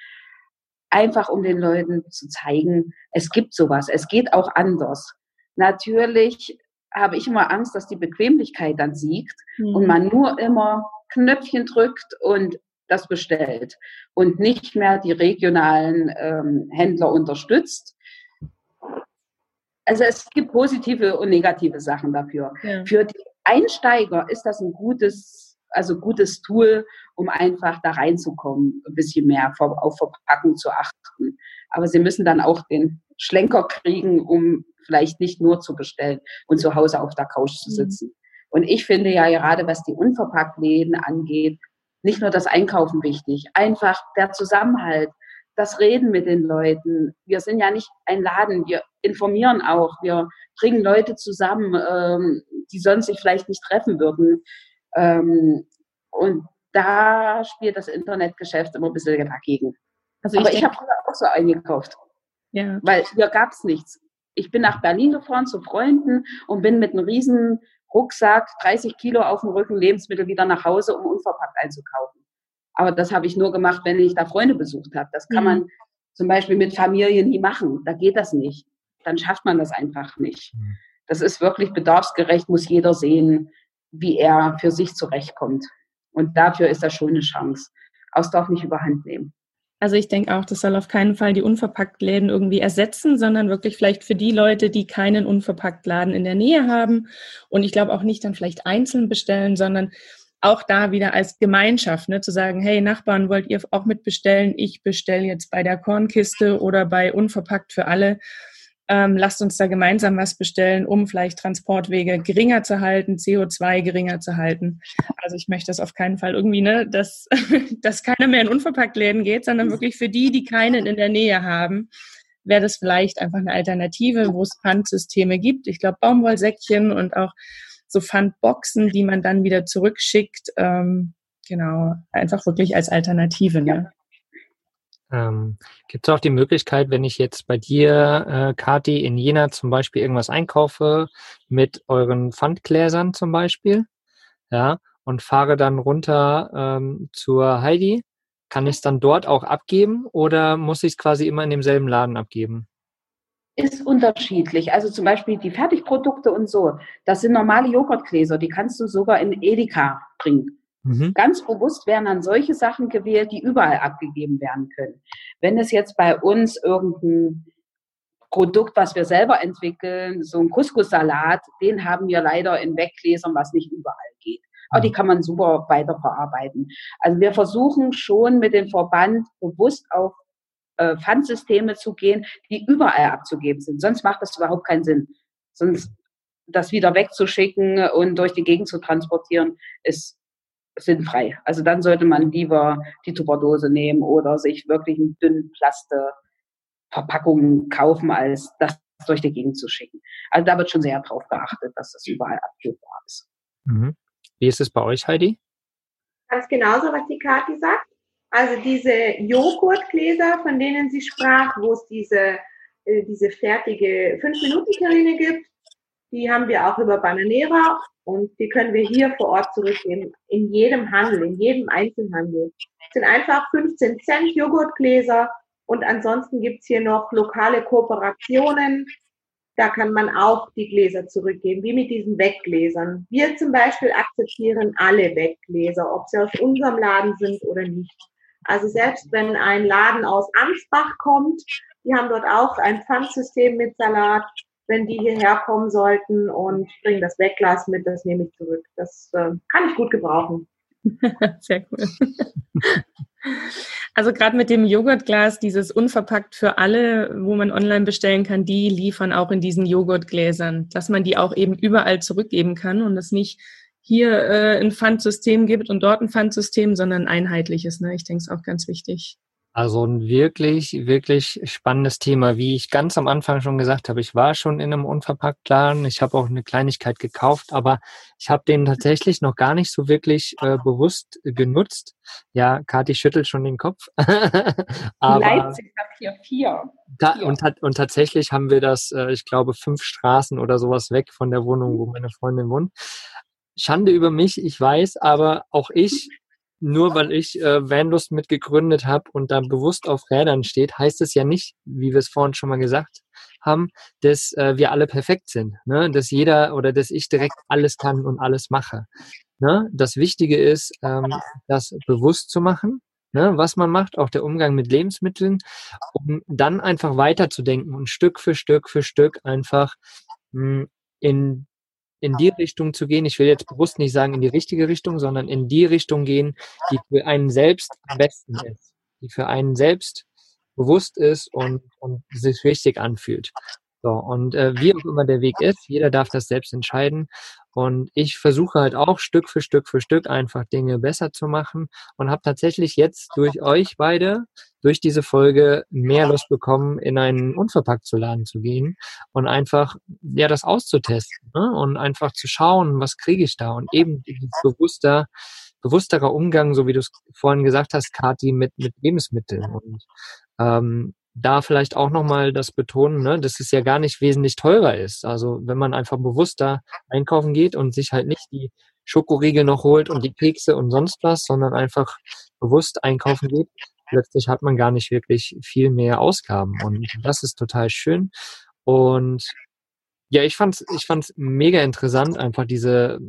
Einfach um den Leuten zu zeigen, es gibt sowas, es geht auch anders. Natürlich habe ich immer Angst, dass die Bequemlichkeit dann siegt mhm. und man nur immer Knöpfchen drückt und das bestellt und nicht mehr die regionalen ähm, Händler unterstützt, also es gibt positive und negative Sachen dafür. Ja. Für die Einsteiger ist das ein gutes, also gutes Tool, um einfach da reinzukommen, ein bisschen mehr auf Verpackung zu achten. Aber sie müssen dann auch den Schlenker kriegen, um vielleicht nicht nur zu bestellen und zu Hause auf der Couch zu mhm. sitzen. Mhm. Und ich finde ja gerade, was die Unverpacktläden angeht, nicht nur das Einkaufen wichtig, einfach der Zusammenhalt, das Reden mit den Leuten. Wir sind ja nicht ein Laden, wir informieren auch, wir bringen Leute zusammen, ähm, die sonst sich vielleicht nicht treffen würden. Ähm, und da spielt das Internetgeschäft immer ein bisschen dagegen. Also ich Aber ich habe auch so eingekauft. Ja. Weil hier gab es nichts. Ich bin nach Berlin gefahren zu Freunden und bin mit einem riesen Rucksack, 30 Kilo auf dem Rücken Lebensmittel wieder nach Hause, um unverpackt einzukaufen. Aber das habe ich nur gemacht, wenn ich da Freunde besucht habe. Das kann mhm. man zum Beispiel mit Familie nie machen. Da geht das nicht. Dann schafft man das einfach nicht. Mhm. Das ist wirklich bedarfsgerecht, muss jeder sehen, wie er für sich zurechtkommt. Und dafür ist das schon eine Chance. Aus darf nicht überhand nehmen. Also ich denke auch, das soll auf keinen Fall die Unverpacktläden irgendwie ersetzen, sondern wirklich vielleicht für die Leute, die keinen Unverpacktladen in der Nähe haben. Und ich glaube auch nicht dann vielleicht einzeln bestellen, sondern auch da wieder als Gemeinschaft, ne, zu sagen, hey Nachbarn, wollt ihr auch mitbestellen? Ich bestelle jetzt bei der Kornkiste oder bei Unverpackt für alle. Ähm, lasst uns da gemeinsam was bestellen, um vielleicht Transportwege geringer zu halten, CO2 geringer zu halten. Also ich möchte das auf keinen Fall irgendwie, ne, dass, dass keiner mehr in Unverpacktläden geht, sondern wirklich für die, die keinen in der Nähe haben, wäre das vielleicht einfach eine Alternative, wo es Pfandsysteme gibt. Ich glaube, Baumwollsäckchen und auch so Pfandboxen, die man dann wieder zurückschickt. Ähm, genau, einfach wirklich als Alternative. Ne? Ähm, Gibt es auch die Möglichkeit, wenn ich jetzt bei dir, äh, Kati, in Jena zum Beispiel irgendwas einkaufe mit euren Pfandgläsern zum Beispiel, ja, und fahre dann runter ähm, zur Heidi, kann ich es dann dort auch abgeben oder muss ich es quasi immer in demselben Laden abgeben? Ist unterschiedlich. Also zum Beispiel die Fertigprodukte und so. Das sind normale Joghurtgläser, die kannst du sogar in Edeka bringen. Mhm. Ganz bewusst werden dann solche Sachen gewählt, die überall abgegeben werden können. Wenn es jetzt bei uns irgendein Produkt, was wir selber entwickeln, so ein Couscous-Salat, den haben wir leider in Weggläsern, was nicht überall geht. Aber die kann man super weiterverarbeiten. Also wir versuchen schon mit dem Verband bewusst auf äh, Pfandsysteme zu gehen, die überall abzugeben sind. Sonst macht das überhaupt keinen Sinn. Sonst das wieder wegzuschicken und durch die Gegend zu transportieren, ist sinnfrei. Also dann sollte man lieber die Tupperdose nehmen oder sich wirklich einen dünnen Plaste Verpackungen kaufen, als das durch die Gegend zu schicken. Also da wird schon sehr darauf geachtet, dass das überall abgebbar ist. Mhm. Wie ist es bei euch, Heidi? Ganz genauso, was die Kathi sagt. Also diese Joghurtgläser, von denen sie sprach, wo es diese, äh, diese fertige 5-Minuten-Terrine gibt, die haben wir auch über Bananera und die können wir hier vor Ort zurückgeben. In jedem Handel, in jedem Einzelhandel. Es sind einfach 15 Cent Joghurtgläser und ansonsten gibt's hier noch lokale Kooperationen. Da kann man auch die Gläser zurückgeben, wie mit diesen Weggläsern. Wir zum Beispiel akzeptieren alle Weggläser, ob sie aus unserem Laden sind oder nicht. Also selbst wenn ein Laden aus Ansbach kommt, die haben dort auch ein Pfandsystem mit Salat. Wenn die hierher kommen sollten und bringen das Wegglas mit, das nehme ich zurück. Das äh, kann ich gut gebrauchen. Sehr cool. Also gerade mit dem Joghurtglas, dieses unverpackt für alle, wo man online bestellen kann, die liefern auch in diesen Joghurtgläsern, dass man die auch eben überall zurückgeben kann und es nicht hier äh, ein Pfandsystem gibt und dort ein Pfandsystem, sondern einheitliches. Ne? Ich denke, es ist auch ganz wichtig. Also ein wirklich, wirklich spannendes Thema. Wie ich ganz am Anfang schon gesagt habe, ich war schon in einem Unverpacktladen. Ich habe auch eine Kleinigkeit gekauft, aber ich habe den tatsächlich noch gar nicht so wirklich äh, bewusst genutzt. Ja, Kathi schüttelt schon den Kopf. aber Leipzig hat hier vier. Da, und, und tatsächlich haben wir das, äh, ich glaube, fünf Straßen oder sowas weg von der Wohnung, wo meine Freundin wohnt. Schande über mich, ich weiß, aber auch ich nur weil ich äh, Vanlust mitgegründet habe und da bewusst auf Rädern steht, heißt es ja nicht, wie wir es vorhin schon mal gesagt haben, dass äh, wir alle perfekt sind, ne? dass jeder oder dass ich direkt alles kann und alles mache. Ne? Das Wichtige ist, ähm, das bewusst zu machen, ne? was man macht, auch der Umgang mit Lebensmitteln, um dann einfach weiterzudenken und Stück für Stück für Stück einfach mh, hm, in in die Richtung zu gehen. Ich will jetzt bewusst nicht sagen in die richtige Richtung, sondern in die Richtung gehen, die für einen selbst am besten ist, die für einen selbst bewusst ist und, und sich richtig anfühlt. So, und äh, wie auch immer der Weg ist, jeder darf das selbst entscheiden. Und ich versuche halt auch Stück für Stück für Stück einfach Dinge besser zu machen und habe tatsächlich jetzt durch euch beide, durch diese Folge mehr Lust bekommen, in einen unverpackt zu Laden zu gehen und einfach ja das auszutesten ne? und einfach zu schauen, was kriege ich da und eben bewusster bewussterer Umgang, so wie du es vorhin gesagt hast, Kati, mit, mit Lebensmitteln. Und ähm, da vielleicht auch nochmal das betonen, ne, dass es ja gar nicht wesentlich teurer ist. Also wenn man einfach bewusster einkaufen geht und sich halt nicht die Schokoriegel noch holt und die Kekse und sonst was, sondern einfach bewusst einkaufen geht, plötzlich hat man gar nicht wirklich viel mehr Ausgaben. Und das ist total schön. Und ja, ich fand's, ich fand's mega interessant, einfach diese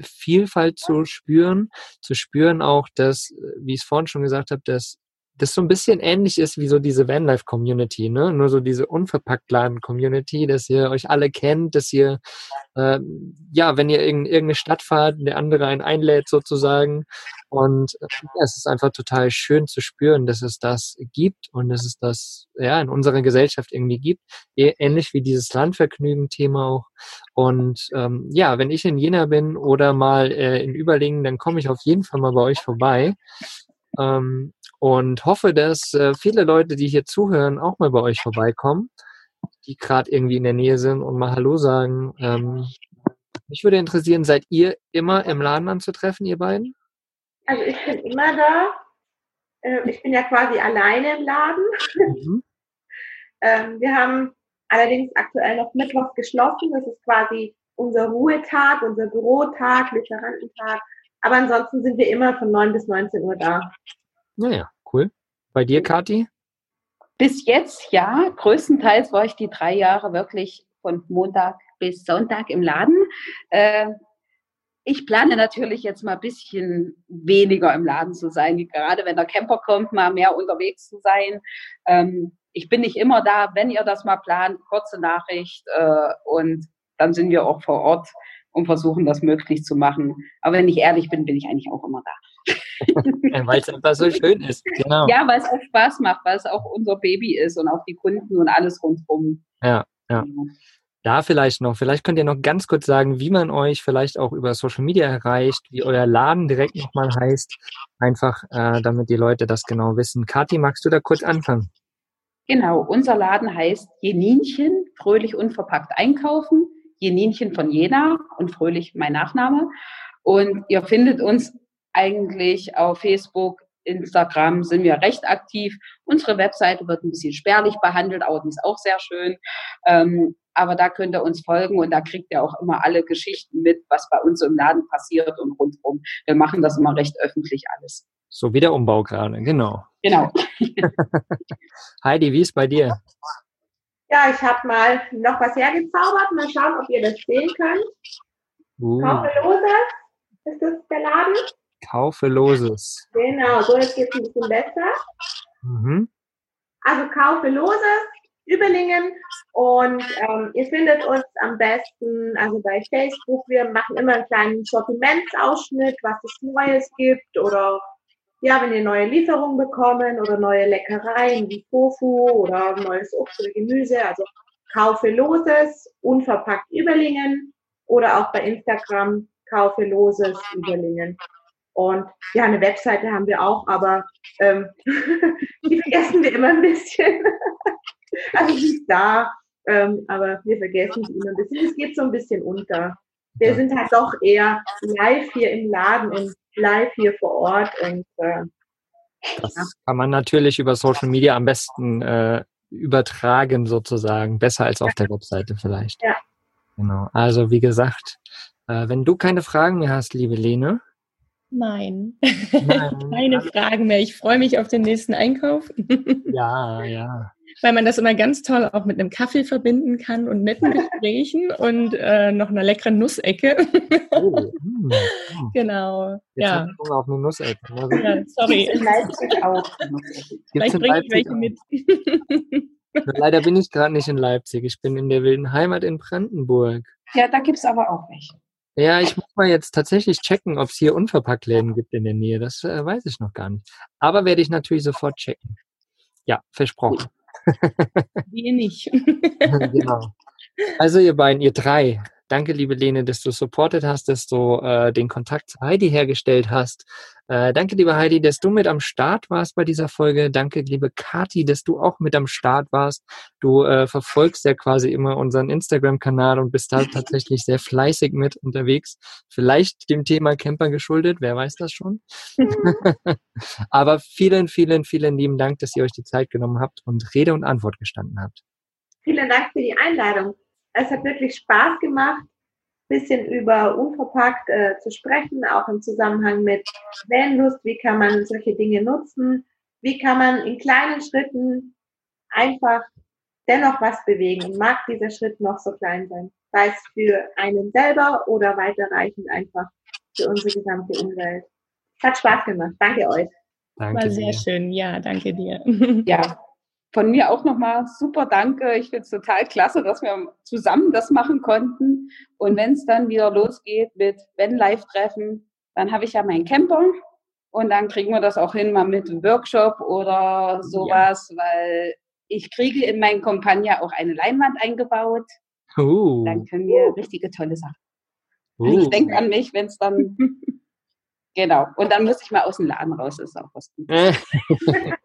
Vielfalt zu spüren, zu spüren auch, dass, wie ich es vorhin schon gesagt habe, dass das so ein bisschen ähnlich ist wie so diese Vanlife-Community, ne? Nur so diese unverpackt Laden-Community, dass ihr euch alle kennt, dass ihr, äh, ja, wenn ihr in irgendeine Stadt fahrt, der andere einen einlädt sozusagen. Und äh, es ist einfach total schön zu spüren, dass es das gibt und dass es das, ja, in unserer Gesellschaft irgendwie gibt. Ähnlich wie dieses Landvergnügen-Thema auch. Und ähm, ja, wenn ich in Jena bin oder mal äh, in Überlingen, dann komme ich auf jeden Fall mal bei euch vorbei. Ähm, und hoffe, dass äh, viele Leute, die hier zuhören, auch mal bei euch vorbeikommen, die gerade irgendwie in der Nähe sind und mal Hallo sagen. Ähm, mich würde interessieren, seid ihr immer im Laden anzutreffen, ihr beiden? Also ich bin immer da. Äh, ich bin ja quasi alleine im Laden. Mhm. ähm, wir haben allerdings aktuell noch Mittwoch geschlossen. Das ist quasi unser Ruhetag, unser Bürotag, Lieferantentag. Aber ansonsten sind wir immer von 9 bis 19 Uhr da. Naja, cool. Bei dir, Kathi? Bis jetzt ja. Größtenteils war ich die drei Jahre wirklich von Montag bis Sonntag im Laden. Äh, ich plane natürlich jetzt mal ein bisschen weniger im Laden zu sein, gerade wenn der Camper kommt, mal mehr unterwegs zu sein. Ähm, ich bin nicht immer da, wenn ihr das mal plant, kurze Nachricht äh, und dann sind wir auch vor Ort und versuchen das möglich zu machen. Aber wenn ich ehrlich bin, bin ich eigentlich auch immer da. weil es einfach so schön ist, genau. Ja, weil es auch Spaß macht, weil es auch unser Baby ist und auch die Kunden und alles rundherum. Ja, ja. Da vielleicht noch, vielleicht könnt ihr noch ganz kurz sagen, wie man euch vielleicht auch über Social Media erreicht, wie euer Laden direkt nochmal heißt, einfach äh, damit die Leute das genau wissen. Kathi, magst du da kurz anfangen? Genau, unser Laden heißt Jeninchen, fröhlich unverpackt einkaufen. Jeninchen von Jena und fröhlich mein Nachname. Und ihr findet uns eigentlich auf Facebook, Instagram sind wir recht aktiv. Unsere Webseite wird ein bisschen spärlich behandelt, aber die ist auch sehr schön. Ähm, aber da könnt ihr uns folgen und da kriegt ihr auch immer alle Geschichten mit, was bei uns im Laden passiert und rundherum. Wir machen das immer recht öffentlich alles. So wie der Umbau gerade, genau. Genau. Heidi, wie ist bei dir? Ja, ich habe mal noch was hergezaubert. Mal schauen, ob ihr das sehen könnt. Uh. Kaufe Loses ist das der Laden. Kaufe Loses. Genau, so jetzt geht es ein bisschen besser. Mhm. Also Kaufe Loses Überlingen und ähm, ihr findet uns am besten also bei Facebook. Wir machen immer einen kleinen Sortimentsausschnitt, was es Neues gibt oder ja, wenn ihr neue Lieferungen bekommen oder neue Leckereien wie Tofu oder neues Obst oder Gemüse, also kaufe Loses, unverpackt Überlingen oder auch bei Instagram kaufe Loses Überlingen. Und ja, eine Webseite haben wir auch, aber ähm, die vergessen wir immer ein bisschen. also sie ist da, ähm, aber wir vergessen sie immer ein bisschen. Es geht so ein bisschen unter. Wir sind halt doch eher live hier im Laden und live hier vor Ort und äh, das ja. kann man natürlich über Social Media am besten äh, übertragen sozusagen, besser als auf der Webseite vielleicht. Ja. Genau. Also wie gesagt, äh, wenn du keine Fragen mehr hast, liebe Lene. Nein, Nein. keine Fragen mehr. Ich freue mich auf den nächsten Einkauf. ja, ja weil man das immer ganz toll auch mit einem Kaffee verbinden kann und netten Gesprächen und äh, noch einer leckeren Nussecke. oh, mm. Genau. Jetzt ja. auf eine Nussecke. Also, ja, sorry. In Leipzig auch. Vielleicht bringe ich welche mit. Leider bin ich gerade nicht in Leipzig. Ich bin in der wilden Heimat in Brandenburg. Ja, da gibt es aber auch welche. Ja, ich muss mal jetzt tatsächlich checken, ob es hier Unverpacktläden gibt in der Nähe. Das äh, weiß ich noch gar nicht. Aber werde ich natürlich sofort checken. Ja, versprochen. Wir nicht. genau. Also ihr beiden, ihr drei, Danke, liebe Lene, dass du supportet hast, dass du äh, den Kontakt zu Heidi hergestellt hast. Äh, danke, liebe Heidi, dass du mit am Start warst bei dieser Folge. Danke, liebe Kati, dass du auch mit am Start warst. Du äh, verfolgst ja quasi immer unseren Instagram-Kanal und bist da tatsächlich sehr fleißig mit unterwegs. Vielleicht dem Thema Camper geschuldet, wer weiß das schon. Aber vielen, vielen, vielen lieben Dank, dass ihr euch die Zeit genommen habt und Rede und Antwort gestanden habt. Vielen Dank für die Einladung es hat wirklich Spaß gemacht, bisschen über unverpackt äh, zu sprechen, auch im Zusammenhang mit Vanlust, wie kann man solche Dinge nutzen, wie kann man in kleinen Schritten einfach dennoch was bewegen und mag dieser Schritt noch so klein sein, sei es für einen selber oder weiterreichend einfach für unsere gesamte Umwelt. Hat Spaß gemacht. Danke euch. Danke War sehr dir. schön. Ja, danke dir. Ja, von mir auch nochmal super Danke. Ich finde es total klasse, dass wir zusammen das machen konnten. Und wenn es dann wieder losgeht mit Wenn Live-Treffen, dann habe ich ja meinen Camper und dann kriegen wir das auch hin, mal mit einem Workshop oder sowas, ja. weil ich kriege in meinen Kompagnia auch eine Leinwand eingebaut. Uh. Dann können wir richtige tolle Sachen. Uh. Ich denke an mich, wenn es dann Genau. Und dann muss ich mal aus dem Laden raus, ist auch was Gutes.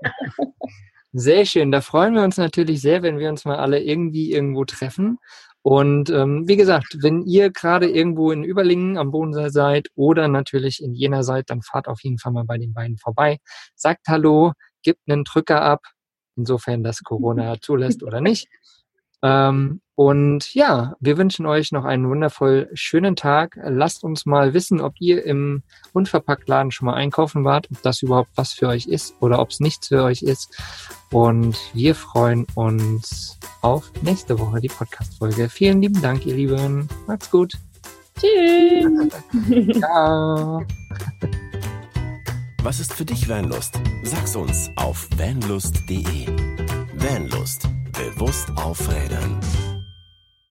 Sehr schön. Da freuen wir uns natürlich sehr, wenn wir uns mal alle irgendwie irgendwo treffen. Und ähm, wie gesagt, wenn ihr gerade irgendwo in Überlingen am Bodensee seid oder natürlich in Jena seid, dann fahrt auf jeden Fall mal bei den beiden vorbei. Sagt Hallo, gibt einen Drücker ab, insofern das Corona zulässt oder nicht. Ähm, und ja, wir wünschen euch noch einen wundervoll schönen Tag. Lasst uns mal wissen, ob ihr im Unverpacktladen schon mal einkaufen wart, ob das überhaupt was für euch ist oder ob es nichts für euch ist. Und wir freuen uns auf nächste Woche die Podcast-Folge. Vielen lieben Dank, ihr Lieben. Macht's gut. Tschüss. Ciao. Was ist für dich Vanlust? Sag's uns auf vanlust.de. Vanlust. Bewusst aufrädern.